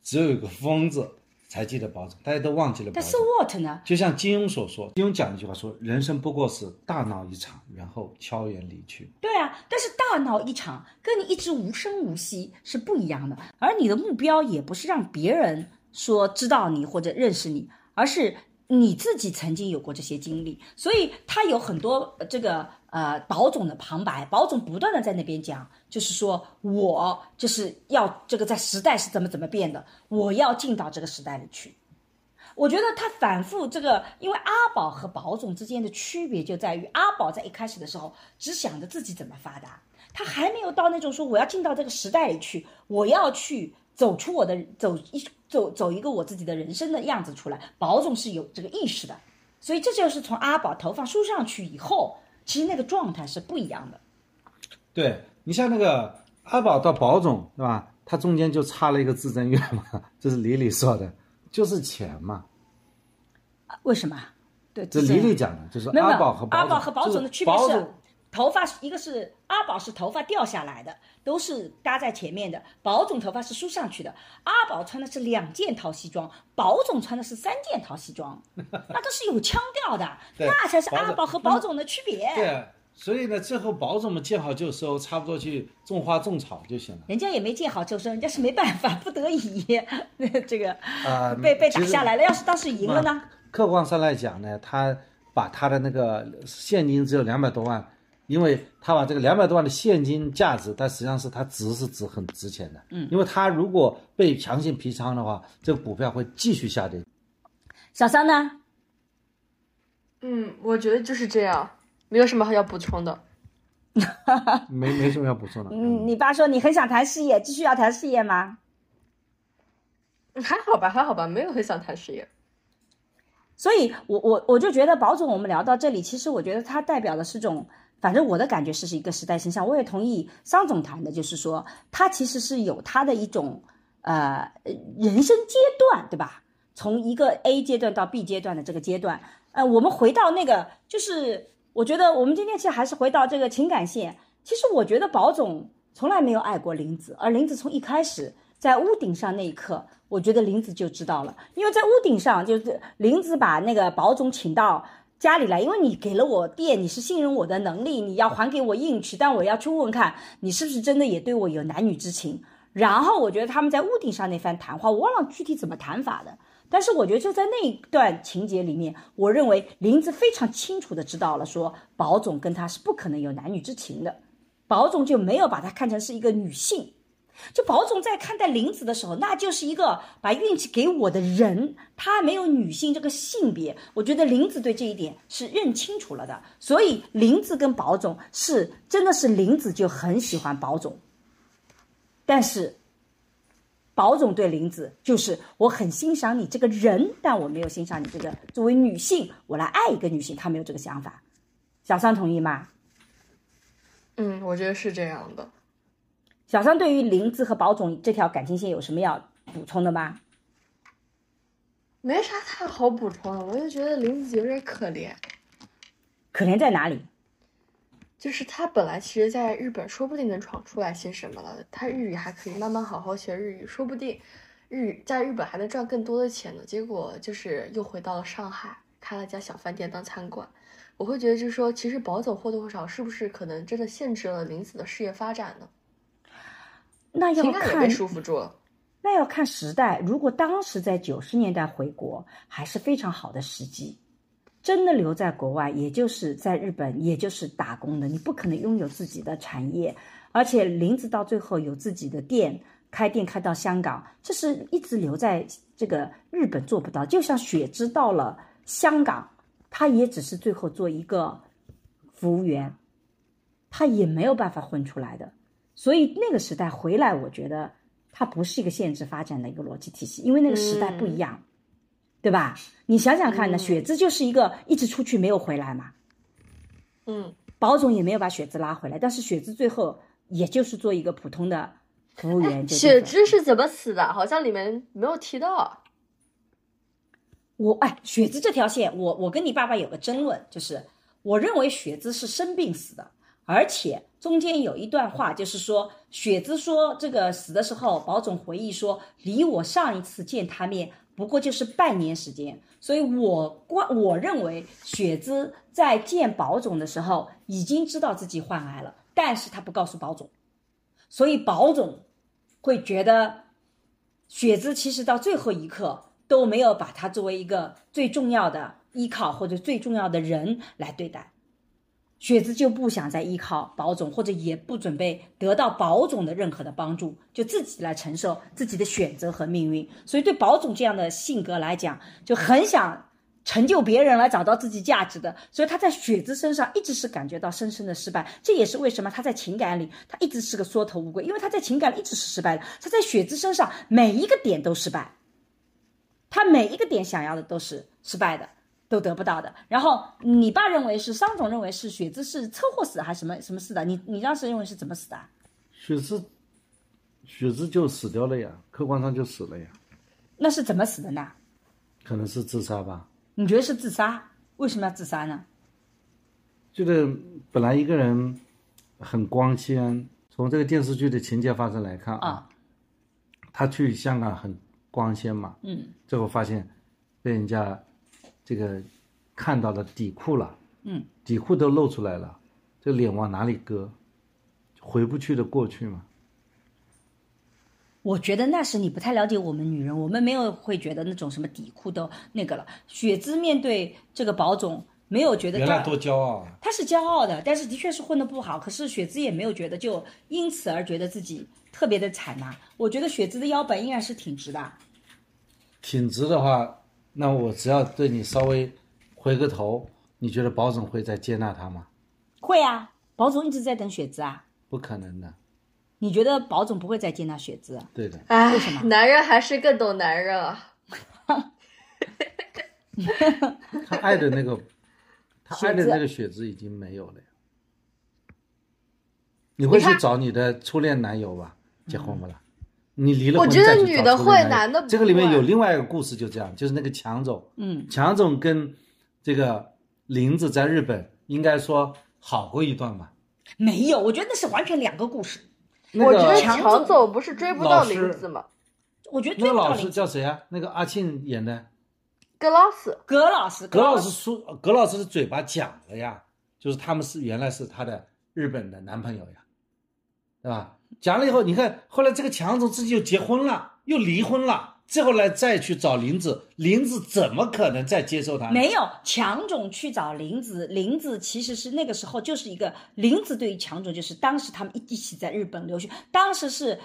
只有一个疯子。才记得保总，大家都忘记了。但是 what 呢？就像金庸所说，金庸讲一句话说：“人生不过是大闹一场，然后悄然离去。”对啊，但是大闹一场跟你一直无声无息是不一样的，而你的目标也不是让别人说知道你或者认识你，而是。你自己曾经有过这些经历，所以他有很多这个呃宝总的旁白，宝总不断的在那边讲，就是说我就是要这个在时代是怎么怎么变的，我要进到这个时代里去。我觉得他反复这个，因为阿宝和宝总之间的区别就在于，阿宝在一开始的时候只想着自己怎么发达，他还没有到那种说我要进到这个时代里去，我要去。走出我的走一走走一个我自己的人生的样子出来，宝总是有这个意识的，所以这就是从阿宝投放书上去以后，其实那个状态是不一样的。对你像那个阿宝到宝总，对吧？他中间就差了一个至臻院嘛，这是李李说的，就是钱嘛。为什么？对，这李李讲的，就是阿宝和阿宝和宝总的区别是。头发一个是阿宝是头发掉下来的，都是搭在前面的。宝总头发是梳上去的。阿宝穿的是两件套西装，宝总穿的是三件套西装，那都是有腔调的，那才是阿宝和宝总的区别。对，所以呢，最后宝总们见好就收，差不多去种花种草就行了。人家也没见好就收，人家是没办法，不得已，这个啊被被打下来了。要是当时赢了呢？客观上来讲呢，他把他的那个现金只有两百多万，因为他把这个两百多万的现金价值，但实际上是它值是值很值钱的。嗯，因为他如果被强行平仓的话，这个股票会继续下跌。小三呢？嗯，我觉得就是这样，没有什么要补充的。没没什么要补充的。嗯，你爸说你很想谈事业，继续要谈事业吗？还好吧，还好吧，没有很想谈事业。所以我我我就觉得宝总，我们聊到这里，其实我觉得它代表的是种，反正我的感觉是是一个时代现象。我也同意桑总谈的，就是说他其实是有他的一种呃人生阶段，对吧？从一个 A 阶段到 B 阶段的这个阶段，呃，我们回到那个，就是我觉得我们今天其实还是回到这个情感线。其实我觉得宝总从来没有爱过林子，而林子从一开始在屋顶上那一刻，我觉得林子就知道了，因为在屋顶上就是林子把那个宝总请到家里来，因为你给了我店，你是信任我的能力，你要还给我硬去，但我要去问问看你是不是真的也对我有男女之情。然后我觉得他们在屋顶上那番谈话，我忘了具体怎么谈法的。但是我觉得就在那一段情节里面，我认为林子非常清楚的知道了，说保总跟他是不可能有男女之情的，保总就没有把她看成是一个女性。就宝总在看待林子的时候，那就是一个把运气给我的人，他没有女性这个性别。我觉得林子对这一点是认清楚了的，所以林子跟宝总是真的是林子就很喜欢宝总，但是。宝总对林子就是我很欣赏你这个人，但我没有欣赏你这个作为女性，我来爱一个女性，他没有这个想法。小桑同意吗？嗯，我觉得是这样的。小桑对于林子和保总这条感情线有什么要补充的吗？没啥太好补充的，我就觉得林子有点可怜。可怜在哪里？就是他本来其实在日本说不定能闯出来些什么了，他日语还可以慢慢好好学日语，说不定日语在日本还能赚更多的钱呢。结果就是又回到了上海，开了家小饭店当餐馆。我会觉得就是说，其实保总或多或少是不是可能真的限制了林子的事业发展呢？那要看被束缚住了。那要看时代。如果当时在九十年代回国，还是非常好的时机。真的留在国外，也就是在日本，也就是打工的，你不可能拥有自己的产业。而且林子到最后有自己的店，开店开到香港，这是一直留在这个日本做不到。就像雪芝到了香港，他也只是最后做一个服务员，他也没有办法混出来的。所以那个时代回来，我觉得它不是一个限制发展的一个逻辑体系，因为那个时代不一样。对吧？你想想看呢，雪姿就是一个一直出去没有回来嘛，嗯，保总也没有把雪姿拉回来，但是雪姿最后也就是做一个普通的服务员。就雪种芝是怎么死的？好像里面没有提到。我哎，雪姿这条线，我我跟你爸爸有个争论，就是我认为雪姿是生病死的，而且中间有一段话，就是说雪姿说这个死的时候，保总回忆说，离我上一次见他面不过就是半年时间，所以我关我认为雪姿在见保总的时候已经知道自己患癌了，但是他不告诉保总，所以保总会觉得雪姿其实到最后一刻都没有把他作为一个最重要的依靠或者最重要的人来对待。雪子就不想再依靠保总，或者也不准备得到保总的任何的帮助，就自己来承受自己的选择和命运。所以对保总这样的性格来讲，就很想成就别人来找到自己价值的。所以他在雪子身上一直是感觉到深深的失败，这也是为什么他在情感里他一直是个缩头乌龟，因为他在情感里一直是失败的。他在雪子身上每一个点都失败，他每一个点想要的都是失败的。都得不到的。然后你爸认为是桑总认为是雪芝是车祸死还是什么什么死的？你你当时认为是怎么死的？雪芝，雪芝就死掉了呀，客观上就死了呀，那是怎么死的呢？可能是自杀吧。你觉得是自杀？为什么要自杀呢？觉得本来一个人很光鲜，从这个电视剧的情节发生来看啊，他去香港很光鲜嘛，嗯最后发现被人家这个看到了底裤了，嗯，底裤都露出来了，这脸往哪里搁？回不去的过去嘛。我觉得那时你不太了解我们女人，我们没有会觉得那种什么底裤都那个了。雪姿面对这个宝总，没有觉得他原来多骄傲啊！他是骄傲的，但是的确是混得不好。可是雪姿也没有觉得就因此而觉得自己特别的惨呐、我觉得雪姿的腰板依然是挺直的。挺直的话，那我只要对你稍微回个头，你觉得保总会再接纳他吗？会啊，宝总一直在等雪芝啊。不可能的，你觉得宝总不会再接纳雪芝啊？对的。哎为什么，男人还是更懂男人啊。他爱的那个，他爱的那个雪芝已经没有了呀。你会去找你的初恋男友吧？结婚不啦？你离了我觉得女的会男的这个里面有另外一个故事，就这样，就是那个强总，嗯，强总跟这个林子在日本应该说好过一段吧。没有，我觉得那是完全两个故事。那我觉得强强总不是追不到林子吗？我觉得那个老师追不到林叫谁啊？那个阿庆演的。葛老师，葛老师，葛老老师说，葛老师的嘴巴讲了呀，就是他们是原来是他的日本的男朋友呀，对吧？讲了以后，你看后来这个强总自己又结婚了，又离婚了，最后来再去找林子，林子怎么可能再接受他？没有强总去找林子，林子其实是那个时候就是一个林子对于强总就是当时他们一一起在日本留学，当时是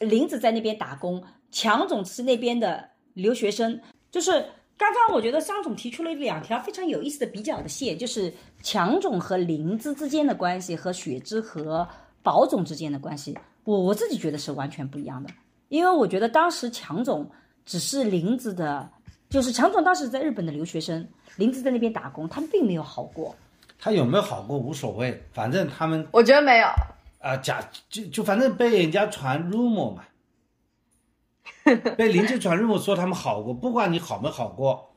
林子在那边打工，强总是那边的留学生，就是。刚刚我觉得张总提出了两条非常有意思的比较的线，就是强总和林子之间的关系和雪芝和宝总之间的关系，我我自己觉得是完全不一样的。因为我觉得当时强总只是林子的，就是强总当时在日本的留学生，林子在那边打工，他们并没有好过。他有没有好过无所谓，反正他们我觉得没有。啊、假就就反正被人家传 rumor 嘛，被邻居传 rumor 说他们好过，不管你好没好过，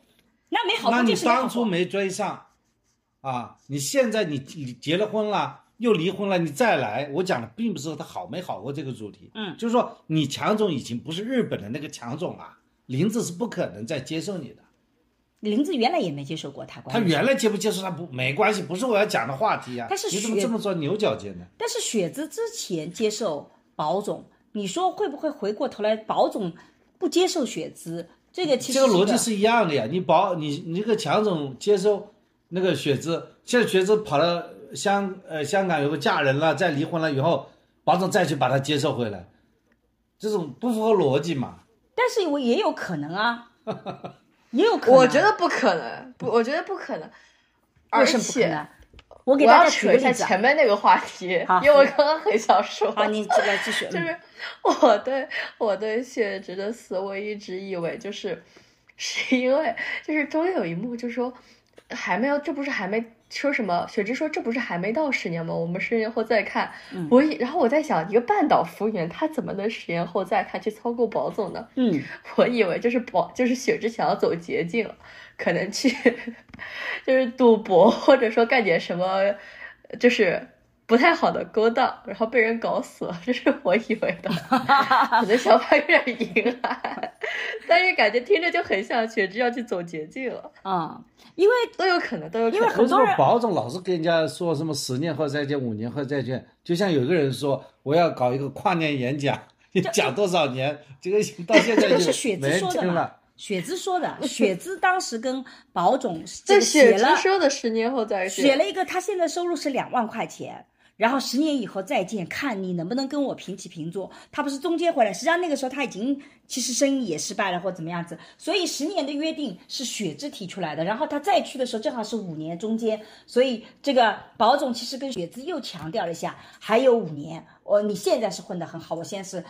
那没好过那你。当初没追上，啊，你现在你你结了婚了，又离婚了，你再来，我讲的并不是他好没好过这个主题，嗯就是说你强总已经不是日本的那个强总了，林子是不可能再接受你的，林子原来也没接受过他关他，原来接不接受他不没关系，不是我要讲的话题啊，但是你怎么这么说牛角尖呢？但是雪子之前接受宝总，你说会不会回过头来宝总不接受雪子？这个其实一这个逻辑是一样的呀，你保你你这个强总接受那个雪芝，现在雪芝跑到香呃香港有个嫁人了，再离婚了以后，保总再去把她接受回来，这种不符合逻辑嘛？但是我也有可能啊，也有可能啊。我觉得不可能，不，我觉得不可能。而为什么不可且能？我我给大家扯一下。前面那个话题，因为我刚刚很想说。好，你来继续。嗯就是我对我对雪芝的死，我一直以为就是是因为就是中间有一幕就说还没有，这不是还没说什么？雪芝说这不是还没到十年吗？我们十年后再看。嗯我以然后我在想，一个半岛服务员他怎么能十年后再看去操控保总呢？嗯，我以为就是保，就是雪芝想要走捷径，可能去 就是赌博，或者说干点什么，就是不太好的勾当，然后被人搞死了，这是我以为的。我的想法有点阴暗，但是感觉听着就很像雪芝要去走捷径了，嗯，因为都有可能，都有可因为能。为什么很多人保总老是跟人家说什么十年后再见、五年后再见？就像有个人说我要搞一个跨年演讲，你讲多少年，这个到现在这个就是雪没人芝说的嘛听了。，雪芝说的，雪芝当时跟宝总这这个写雪芝了说的十年后再见，写了一个，他现在收入是两万块钱，然后十年以后再见，看你能不能跟我平起平坐。他不是中间回来，实际上那个时候他已经其实生意也失败了或怎么样子，所以十年的约定是雪芝提出来的，然后他再去的时候正好是五年中间，所以这个保总其实跟雪芝又强调了一下，还有五年，我你现在是混得很好，我现在是。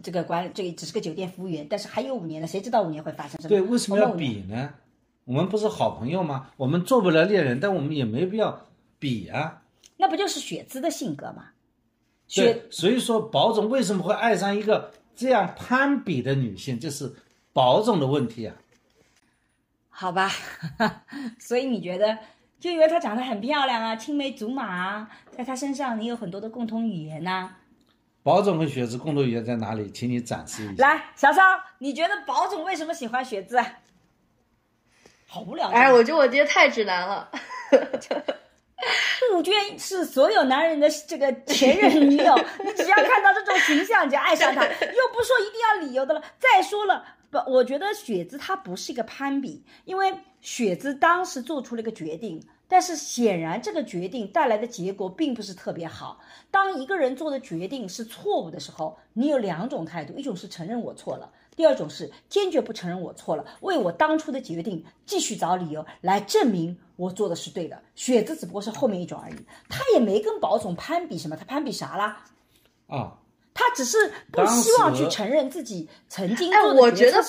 这个管这个只是个酒店服务员，但是还有五年呢，谁知道五年会发生什么？对，为什么要比呢？我们不是好朋友吗？我们做不了恋人，但我们也没必要比啊。那不就是雪姿的性格吗？雪对，所以说宝总为什么会爱上一个这样攀比的女性，就是宝总的问题啊。好吧，所以你觉得，就因为她长得很漂亮啊，青梅竹马啊，在她身上你有很多的共同语言呐、宝总和雪姿共同语言在哪里？请你展示一下。来，小超，你觉得宝总为什么喜欢雪姿？好无聊。哎，我觉得我今天太直男了。杜鹃是所有男人的这个前任女友，你只要看到这种形象，你就爱上她，又不说一定要理由的了。再说了，不，我觉得雪姿她不是一个攀比，因为雪姿当时做出了一个决定，但是显然这个决定带来的结果并不是特别好。当一个人做的决定是错误的时候，你有两种态度，一种是承认我错了。第二种是坚决不承认我错了，为我当初的决定继续找理由来证明我做的是对的。选择只不过是后面一种而已，他也没跟宝总攀比什么，他攀比啥啦？啊，他只是不希望去承认自己曾经哎做我觉的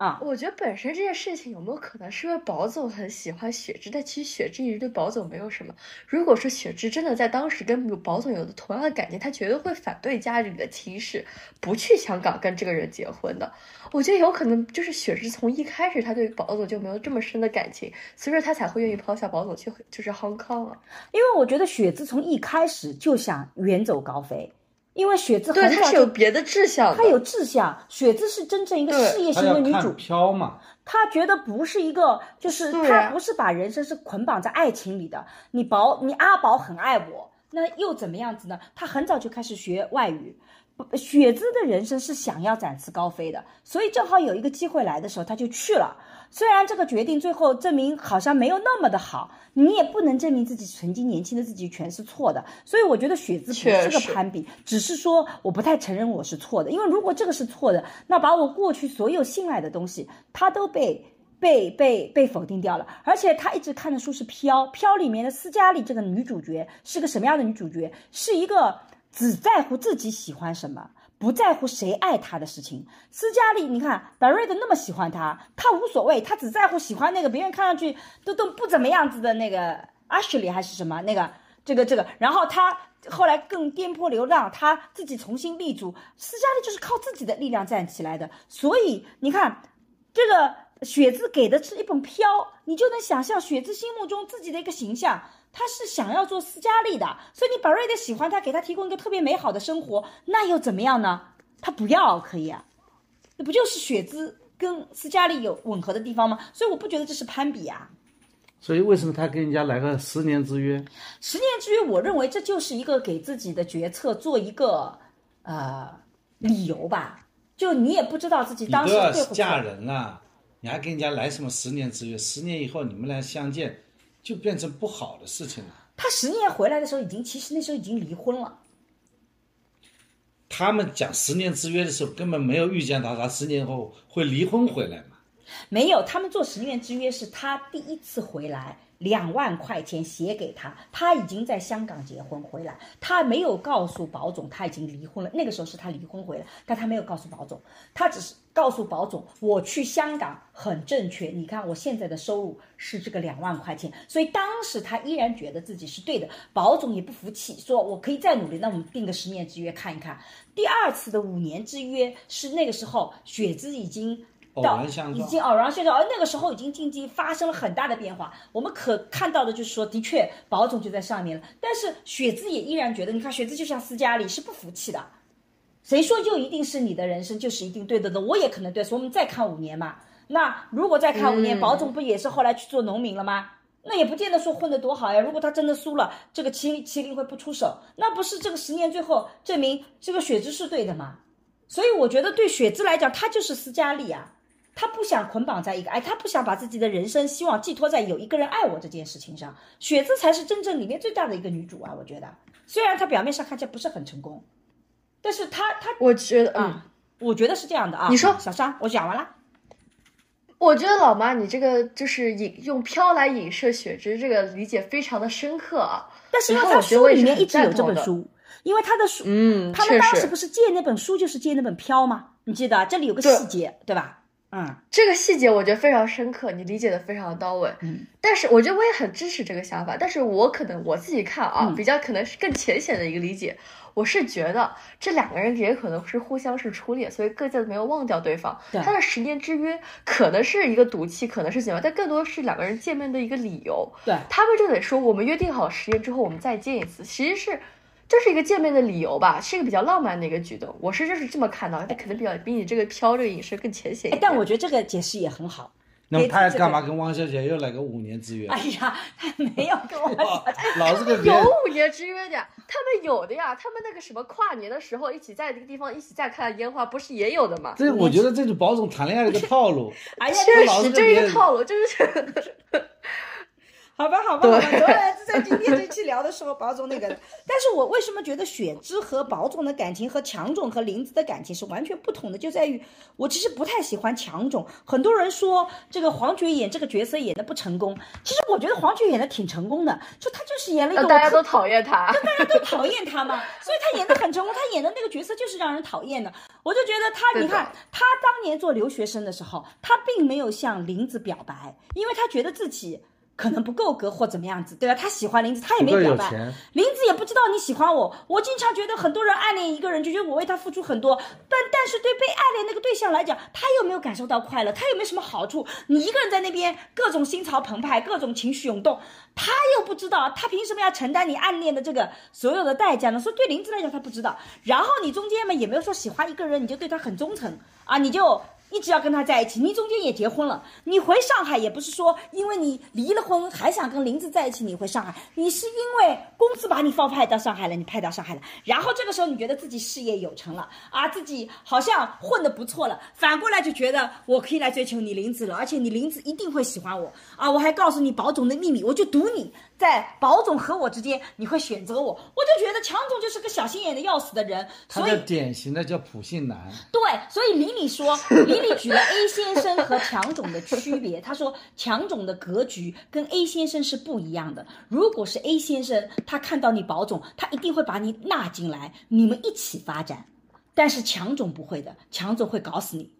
啊，我觉得本身这件事情有没有可能是因为宝总很喜欢雪芝，但其实雪芝一直对宝总没有什么。如果说雪芝真的在当时跟宝总有的同样的感情，她绝对会反对家里的亲事，不去香港跟这个人结婚的。我觉得有可能就是雪芝从一开始她对宝总就没有这么深的感情，所以说她才会愿意抛下宝总去就是 Hong Kong 啊。因为我觉得雪芝从一开始就想远走高飞，因为雪姿对，她很早就是有别的志向的。她有志向，雪姿是真正一个事业型的女主，飘嘛，她觉得不是一个，就是她不是把人生是捆绑在爱情里的。你宝，你阿宝很爱我，那又怎么样子呢？她很早就开始学外语。不雪姿的人生是想要展翅高飞的，所以正好有一个机会来的时候，她就去了。虽然这个决定最后证明好像没有那么的好，你也不能证明自己曾经年轻的自己全是错的。所以我觉得雪姿不是个攀比，只是说我不太承认我是错的。因为如果这个是错的，那把我过去所有信赖的东西，它都被被被被否定掉了。而且他一直看的书是《飘》，《飘》里面的斯嘉丽这个女主角是个什么样的女主角？是一个只在乎自己喜欢什么。不在乎谁爱他的事情，斯嘉丽，你看白瑞德那么喜欢他，他无所谓，他只在乎喜欢那个别人看上去都都不怎么样子的那个阿什利还是什么那个这个这个，然后他后来更颠簸流浪，他自己重新立足，斯嘉丽就是靠自己的力量站起来的，所以你看这个雪姿给的是一本飘，你就能想象雪姿心目中自己的一个形象。他是想要做斯嘉丽的，所以你宝瑞的喜欢他，给他提供一个特别美好的生活，那又怎么样呢？他不要可以啊，那不就是雪姿跟斯嘉丽有吻合的地方吗？所以我不觉得这是攀比啊。所以为什么他跟人家来个十年之约？十年之约，我认为这就是一个给自己的决策做一个呃理由吧。就你也不知道自己当时对不嫁，人了，你还跟人家来什么十年之约？十年以后你们俩相见，就变成不好的事情了。他十年回来的时候已经，其实那时候已经离婚了。他们讲十年之约的时候，根本没有预见到他十年后会离婚回来嘛。没有，他们做十年之约是他第一次回来，两万块钱写给他，他已经在香港结婚回来，他没有告诉保总他已经离婚了，那个时候是他离婚回来，但他没有告诉保总，他只是告诉保总我去香港很正确，你看我现在的收入是这个两万块钱，所以当时他依然觉得自己是对的，保总也不服气，说我可以再努力，那我们定个十年之约看一看。第二次的五年之约是那个时候雪芝已经。偶到已经偶然相撞，而那个时候已经经济发生了很大的变化。我们可看到的就是说，的确保总就在上面了，但是雪姿也依然觉得，你看雪姿就像斯嘉丽是不服气的，谁说就一定是你的人生就是一定对的呢？我也可能对，所以我们再看五年嘛。那如果再看五年，嗯保总不也是后来去做农民了吗？那也不见得说混得多好呀。如果他真的输了，这个麒麟麒麟会不出手，那不是这个十年最后证明这个雪姿是对的吗？所以我觉得对雪姿来讲，她就是斯嘉丽啊。他不想捆绑在一个，哎，他不想把自己的人生希望寄托在有一个人爱我这件事情上。雪姿才是真正里面最大的一个女主啊，我觉得。虽然她表面上看起来不是很成功，但是她她我觉得，嗯，啊，我觉得是这样的啊。你说小张，我讲完了。我觉得老妈你这个就是引用飘来影射雪芝，这个理解非常的深刻啊。但是呢，然后他书里面一直有这本书，因为他的书，嗯他们当时不是借那本书就是借那本飘吗？你记得这里有个细节，对吧？嗯，这个细节我觉得非常深刻，你理解的非常到位。嗯，但是我觉得我也很支持这个想法，但是我可能我自己看啊，嗯比较可能是更浅显的一个理解。我是觉得这两个人也可能是互相是初恋，所以各自没有忘掉对方。对他的十年之约可能是一个赌气，可能是怎么样，但更多是两个人见面的一个理由。对，他们就得说我们约定好十年之后我们再见一次，其实是。这是一个见面的理由吧，是一个比较浪漫的一个举动。我是就是这么看到，但可能比较比你这个飘这个影射更浅显一哎点。，但我觉得这个解释也很好。那么他还干嘛跟汪小姐又来个五年之约？哎呀，他没有跟我 老是跟别 有五年之约的呀，他们有的呀，他们那个什么跨年的时候一起在这个地方一起在看烟花，不是也有的吗？这我觉得这是保总谈恋爱的一个套路。哎呀，确实，这别人一个套路，就是好吧，好吧，好吧。总而言之，在今天这期聊的时候，宝总那个，但是我为什么觉得雪芝和宝总的感情和强总和林子的感情是完全不同的，就在于我其实不太喜欢强总。很多人说这个黄觉演这个角色演的不成功，其实我觉得黄觉演的挺成功的，就他就是演了一个大家都讨厌他。大家都讨厌他嘛，所以他演的很成功。他演的那个角色就是让人讨厌的。我就觉得他，你看他当年做留学生的时候，他并没有向林子表白，因为他觉得自己。可能不够格或怎么样子，对吧？他喜欢林子，他也没表白。林子也不知道你喜欢我。我经常觉得很多人暗恋一个人，就觉得我为他付出很多，但但是对被暗恋那个对象来讲，他又没有感受到快乐？他又没有什么好处？你一个人在那边各种心潮澎湃，各种情绪涌动，他又不知道，他凭什么要承担你暗恋的这个所有的代价呢？所以对林子来讲，他不知道。然后你中间嘛也没有说喜欢一个人你就对他很忠诚啊，你就。你只要跟他在一起，你中间也结婚了，你回上海也不是说因为你离了婚还想跟林子在一起，你回上海，你是因为公司把你放派到上海了，你派到上海了，然后这个时候你觉得自己事业有成了啊，自己好像混得不错了，反过来就觉得我可以来追求你林子了，而且你林子一定会喜欢我啊，我还告诉你保总的秘密，我就赌你在保总和我之间你会选择我，我就觉得强总就是个小心眼的要死的人，所以典型的叫普信男。对，所以李李说，李李举了 A 先生和强总的区别。他说，强总的格局跟 A 先生是不一样的。如果是 A 先生，他看到你保总，他一定会把你纳进来，你们一起发展。但是强总不会的，强总会搞死你。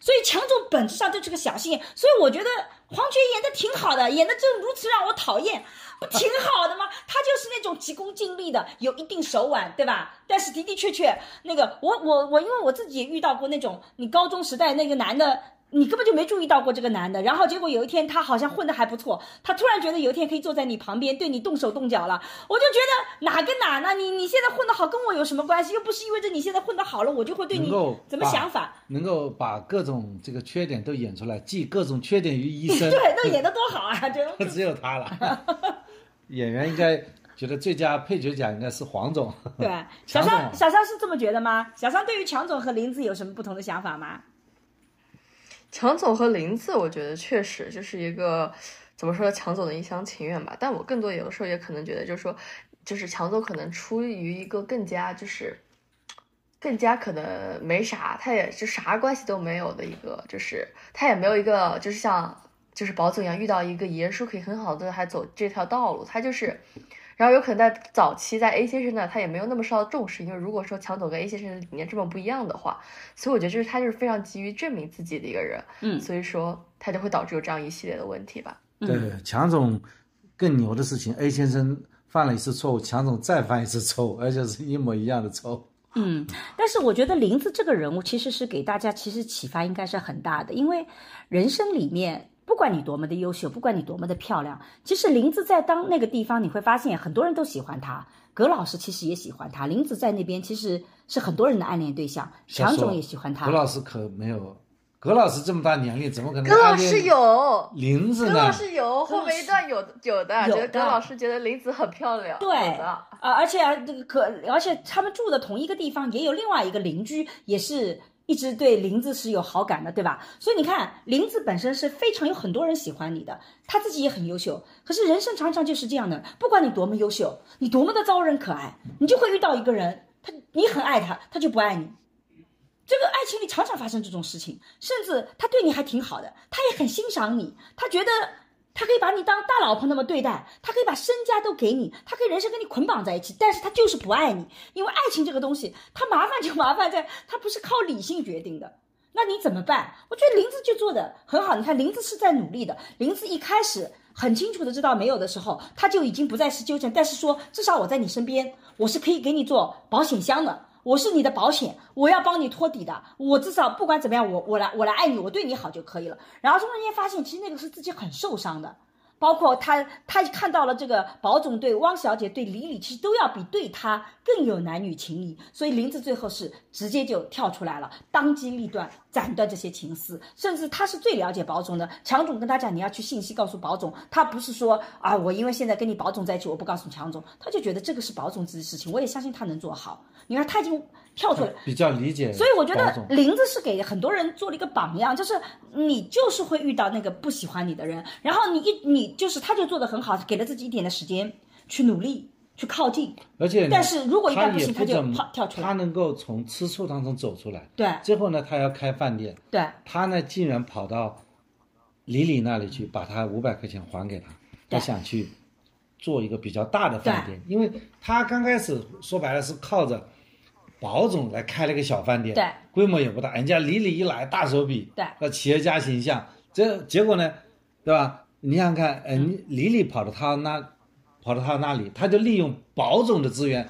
所以强总本质上就是个小心眼，所以我觉得黄觉演的挺好的，演的就如此让我讨厌，不挺好的吗？他就是那种急功近利的，有一定手腕，对吧？但是的的确确，那个我我我，因为我自己也遇到过那种，你高中时代那个男的。你根本就没注意到过这个男的，然后结果有一天他好像混得还不错，他突然觉得有一天可以坐在你旁边对你动手动脚了，我就觉得哪跟哪呢？你你现在混得好跟我有什么关系？又不是意味着你现在混得好了，我就会对你怎么想法？能够把各种这个缺点都演出来，寄各种缺点于一身。对，那演得多好啊！就 只有他了。演员应该觉得最佳配角奖应该是黄总。对，小强商小商是这么觉得吗？小商对于强总和林子有什么不同的想法吗？强总和林子，我觉得确实就是一个怎么说呢，强总的一厢情愿吧。但我更多有的时候也可能觉得，就是说，就是强总可能出于一个更加就是更加可能没啥，他也就啥关系都没有的一个，就是他也没有一个就是像就是宝总一样遇到一个爷叔可以很好的还走这条道路，他就是。然后有可能在早期，在 A 先生呢，他也没有那么受到重视，因为如果说强总跟 A 先生的理念这么不一样的话，所以我觉得就是他就是非常急于证明自己的一个人，嗯所以说他就会导致有这样一系列的问题吧。对，强总更牛的事情，A 先生犯了一次错误，强总再犯一次错误，而且是一模一样的错误。嗯，但是我觉得林子这个人物其实是给大家其实启发应该是很大的，因为人生里面不管你多么的优秀，不管你多么的漂亮，其实林子在当那个地方，你会发现很多人都喜欢他。葛老师其实也喜欢他，林子在那边其实是很多人的暗恋对象，强总也喜欢他葛。老师可没有，葛老师这么大年龄，怎么可能？葛老师。有，林子呢葛老？师有，后面一段有有的，有的觉得葛老师觉得林子很漂亮，对。啊，而且啊，这个可，而且他们住的同一个地方，也有另外一个邻居，也是一直对林子是有好感的，对吧？所以你看，林子本身是非常有很多人喜欢你的，他自己也很优秀。可是人生常常就是这样的，不管你多么优秀，你多么的招人可爱，你就会遇到一个人，他你很爱他，他就不爱你。这个爱情里常常发生这种事情，甚至他对你还挺好的，他也很欣赏你，他觉得他可以把你当大老婆那么对待，他可以把身家都给你，他可以人生跟你捆绑在一起，但是他就是不爱你，因为爱情这个东西，他麻烦就麻烦在他不是靠理性决定的。那你怎么办？我觉得林子就做的很好。你看，林子是在努力的。林子一开始很清楚的知道没有的时候，他就已经不再是纠缠，但是说至少我在你身边，我是可以给你做保险箱的。我是你的保险，我要帮你托底的。我至少不管怎么样，我我来我来爱你，我对你好就可以了。然后中间发现，其实那个是自己很受伤的。包括他，他看到了这个保总对汪小姐、对李李，其实都要比对他更有男女情谊，所以林子最后是直接就跳出来了，当机立断，斩断这些情丝，甚至他是最了解保总的。强总跟他讲，你要去信息告诉保总，他不是说啊，我因为现在跟你保总在一起，我不告诉强总，他就觉得这个是保总自己的事情，我也相信他能做好。你看他已经跳出来，比较理解，所以我觉得林子是给很多人做了一个榜样，就是你就是会遇到那个不喜欢你的人，然后你一你就是他就做的很好，给了自己一点的时间去努力。去靠近，而且，但是如果一旦不行，他就跑跳出来。他能够从吃醋当中走出来。对。最后呢，他要开饭店。对。他呢，竟然跑到李李那里去，把他五百块钱还给他。他想去做一个比较大的饭店，因为他刚开始说白了是靠着保总来开了个小饭店，对，规模也不大。人家李李一来，大手笔，对，那企业家形象，这结果呢，对吧？你想想看，嗯，李李跑到他那。跑到他那里，他就利用保总的资源，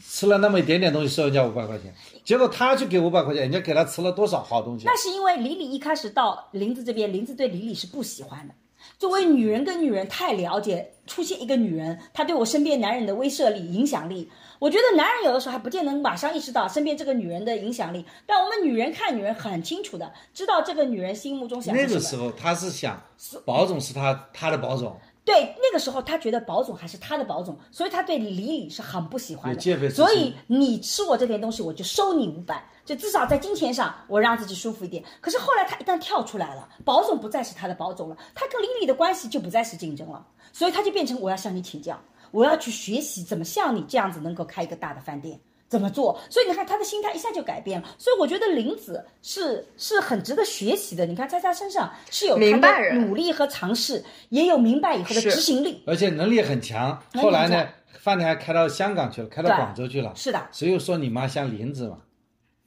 吃了那么一点点东西，收人家五百块钱。结果他去给五百块钱，人家给他吃了多少好东西？那是因为李李一开始到林子这边，林子对李李是不喜欢的。作为女人跟女人太了解，出现一个女人，她对我身边男人的威慑力、影响力，我觉得男人有的时候还不见能马上意识到身边这个女人的影响力，但我们女人看女人很清楚的，知道这个女人心目中想那个时候他是想，保总是他他的保总。对，那个时候他觉得保总还是他的保总，所以他对李李是很不喜欢的。所以你吃我这点东西，我就收你五百，就至少在金钱上我让自己舒服一点。可是后来他一旦跳出来了，保总不再是他的保总了，他跟李李的关系就不再是竞争了，所以他就变成我要向你请教，我要去学习怎么像你这样子能够开一个大的饭店。怎么做？所以你看他的心态一下就改变了。所以我觉得林子是是很值得学习的。你看在他身上是有他的努力和尝试，也有明白以后的执行力，而且能力很强。后来呢，饭店还开到香港去了，开到广州去了。是的。谁又说你妈像林子嘛？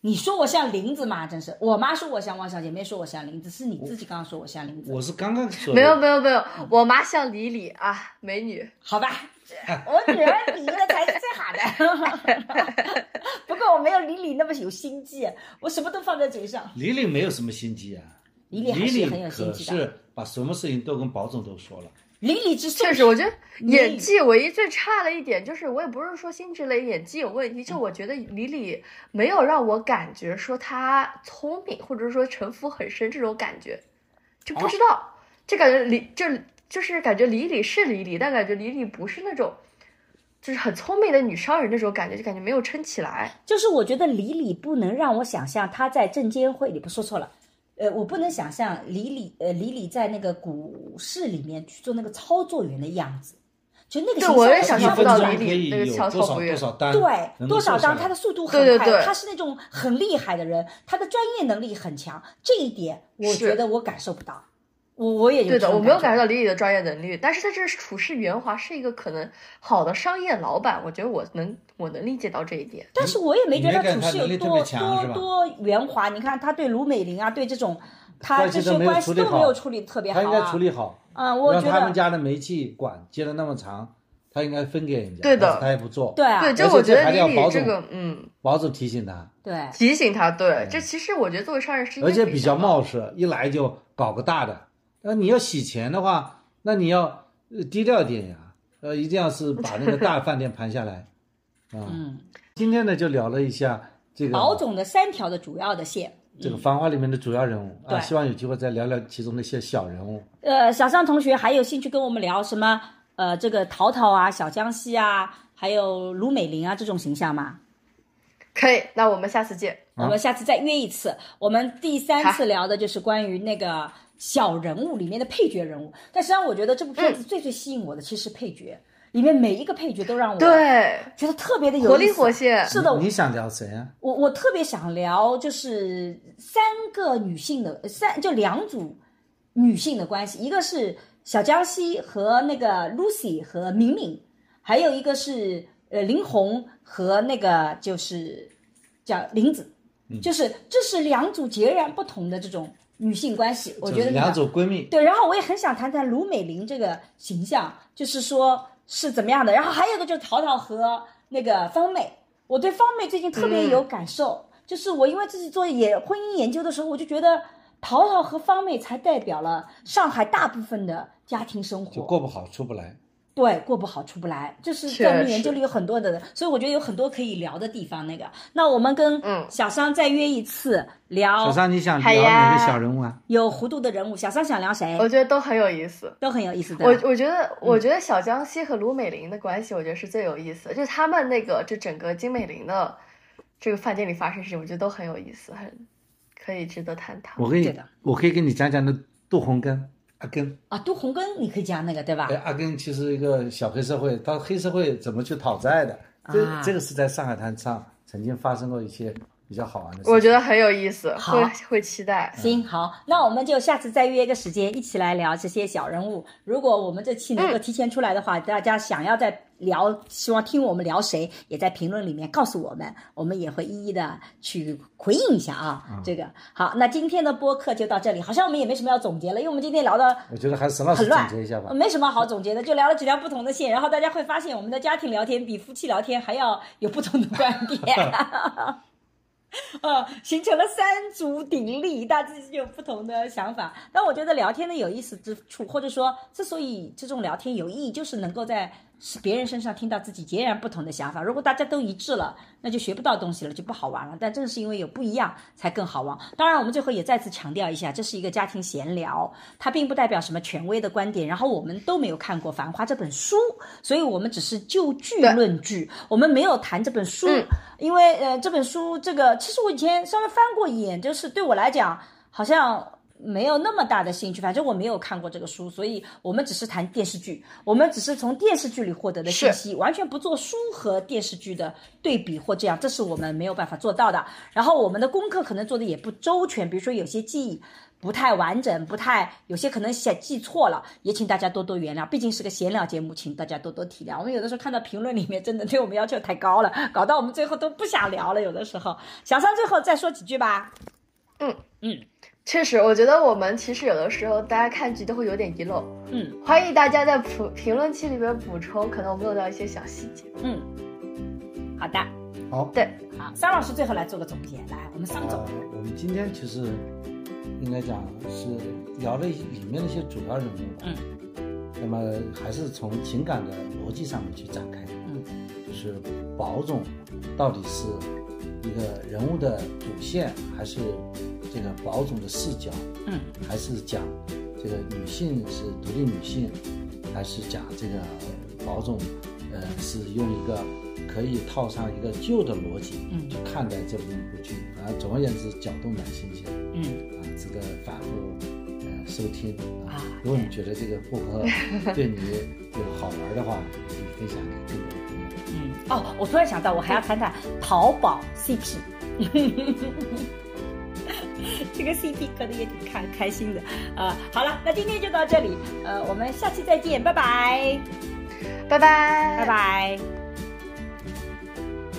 你说我像林子吗？真是，我妈说我像汪小姐，没说我像林子，是你自己刚刚说我像林子。我是刚刚说。没有没有没有，我妈像李李啊，美女。好吧，我女儿比的才是最好的。不过我没有李李那么有心机，我什么都放在嘴上。李李没有什么心机啊，李李还是很有心机的。是把什么事情都跟保总都说了。李李之确实，我觉得演技唯一最差的一点就是，我也不是说辛芷蕾演技有问题，就我觉得李李没有让我感觉说她聪明，或者说城府很深这种感觉，就不知道，就感觉李就就是感觉李李是李李，但感觉李李不是那种，就是很聪明的女商人那种感觉，就感觉没有撑起来。就是我觉得李李不能让我想象她在证监会里，不说错了。呃，我不能想象李李呃李李在那个股市里面去做那个操作员的样子，就那个形象。我也想象不到李李那个操作员。对，多少单他的速度很快，他是那种很厉害的人，他的专业能力很强，这一点我觉得我感受不到。我我也对的，我没有感受到李李的专业能力，但是他这处事圆滑，是一个可能好的商业老板，我觉得我能我能理解到这一点。但是我也没觉得处事有多多多圆滑。你看他对卢美玲啊，对这种他这些关系都没有处理特别好。他应该处理好。嗯，我觉得他们家的煤气管接的那么长，他应该分给人家。对的，他也不做。对啊，对，就我觉得李李这个，嗯，保总提醒他，对，提醒他，对，这其实我觉得作为商人是而且比较冒失，一来就搞个大的。那你要洗钱的话，那你要低调点呀，呃，一定要是 把那个大饭店盘下来，啊。嗯。今天呢，就聊了一下这个保总的三条的主要的线，这个繁华里面的主要人物啊，希望有机会再聊聊其中的一些小人物。呃，小尚同学还有兴趣跟我们聊什么？呃，这个淘淘啊，小江西啊，还有卢美玲啊这种形象吗？可以，那我们下次见。我们下次再约一次。我们第三次聊的就是关于那个。小人物里面的配角人物，但实际上我觉得这部片子最最吸引我的其实是配角，里面每一个配角都让我对。觉得特别的有活力活现。是的，你想聊谁啊？我我特别想聊就是三个女性的三就两组女性的关系，一个是小江西和那个 Lucy 和敏敏，还有一个是呃林红和那个就是叫林子，就是这是两组截然不同的这种。女性关系，我觉得两组闺蜜对，然后我也很想谈谈卢美玲这个形象，就是说是怎么样的。然后还有一个就是淘淘和那个方妹，我对方妹最近特别有感受，就是我因为自己做也婚姻研究的时候，我就觉得淘淘和方妹才代表了上海大部分的家庭生活，就过不好出不来。对，过不好出不来，这是在我们研究里有很多的，所以我觉得有很多可以聊的地方。那个，那我们跟嗯小商再约一次聊小桑，你想聊哪呀个小人物啊？有弧度的人物。小商想聊谁我？觉得都很有意思。都很有意思的。我我觉得，我觉得小江西和卢美玲的关系，我觉得是最有意思的。就是他们那个，就整个金美玲的这个饭店里发生事情，我觉得都很有意思，很可以值得探讨。我可以的，我可以跟你讲讲那杜洪根阿根。啊，杜洪根你可以讲那个对吧对，？阿根其实一个小黑社会，他黑社会怎么去讨债的？这、啊这个是在上海滩上曾经发生过一些比较好玩的事。我觉得很有意思，好会会期待。行，好，那我们就下次再约一个时间，一起来聊这些小人物。如果我们这期能够提前出来的话，大家想要再聊，希望听我们聊谁，也在评论里面告诉我们，我们也会一一的去回应一下啊。这个好，那今天的播客就到这里，好像我们也没什么要总结了，因为我们今天聊的我觉得还是沈老师很乱总结一下吧。没什么好总结的，就聊了几条不同的线，然后大家会发现我们的家庭聊天比夫妻聊天还要有不同的观点。呃，形成了三足鼎立，大家有不同的想法。但我觉得聊天的有意思之处，或者说之所以这种聊天有意义，就是能够在别人身上听到自己截然不同的想法。如果大家都一致了，那就学不到东西了，就不好玩了。但正是因为有不一样，才更好玩。当然，我们最后也再次强调一下，这是一个家庭闲聊，它并不代表什么权威的观点。然后我们都没有看过《繁花》这本书，所以我们只是就剧论剧，我们没有谈这本书。嗯因为呃，这本书这个其实我以前稍微翻过一眼，就是对我来讲好像没有那么大的兴趣。反正我没有看过这个书，所以我们只是谈电视剧，我们只是从电视剧里获得的信息，完全不做书和电视剧的对比或这样，这是我们没有办法做到的。然后我们的功课可能做的也不周全，比如说有些记忆。不太完整，不太有些可能写记错了，也请大家多多原谅。毕竟是个闲聊节目，请大家多多体谅。我们有的时候看到评论里面真的对我们要求太高了，搞到我们最后都不想聊了。有的时候，小三最后再说几句吧。确实，我觉得我们其实有的时候大家看剧都会有点遗漏，嗯欢迎大家在评评论区里边补充，可能我们漏掉一些小细节。嗯，好的，好，对，好，桑老师最后来做个总结，来，我们桑总呃，我们今天其实应该讲是聊了里面的一些主要人物吧。嗯。那么还是从情感的逻辑上面去展开。嗯。就是宝总到底是一个人物的主线，还是这个宝总的视角？嗯。还是讲这个女性是独立女性，还是讲这个宝总，呃，是用一个可以套上一个旧的逻辑，嗯去看待这么一部剧。啊，总而言之，搅动蛮新鲜，嗯啊，值得反复呃收听啊啊。如果你觉得这个播客 对你有好玩的话，可以分享给更多的朋友。嗯。哦，我突然想到，我还要谈谈淘宝 CP。这个 CP 磕的也挺开开心的啊、好了，那今天就到这里，呃，我们下期再见，拜拜。拜拜，拜拜。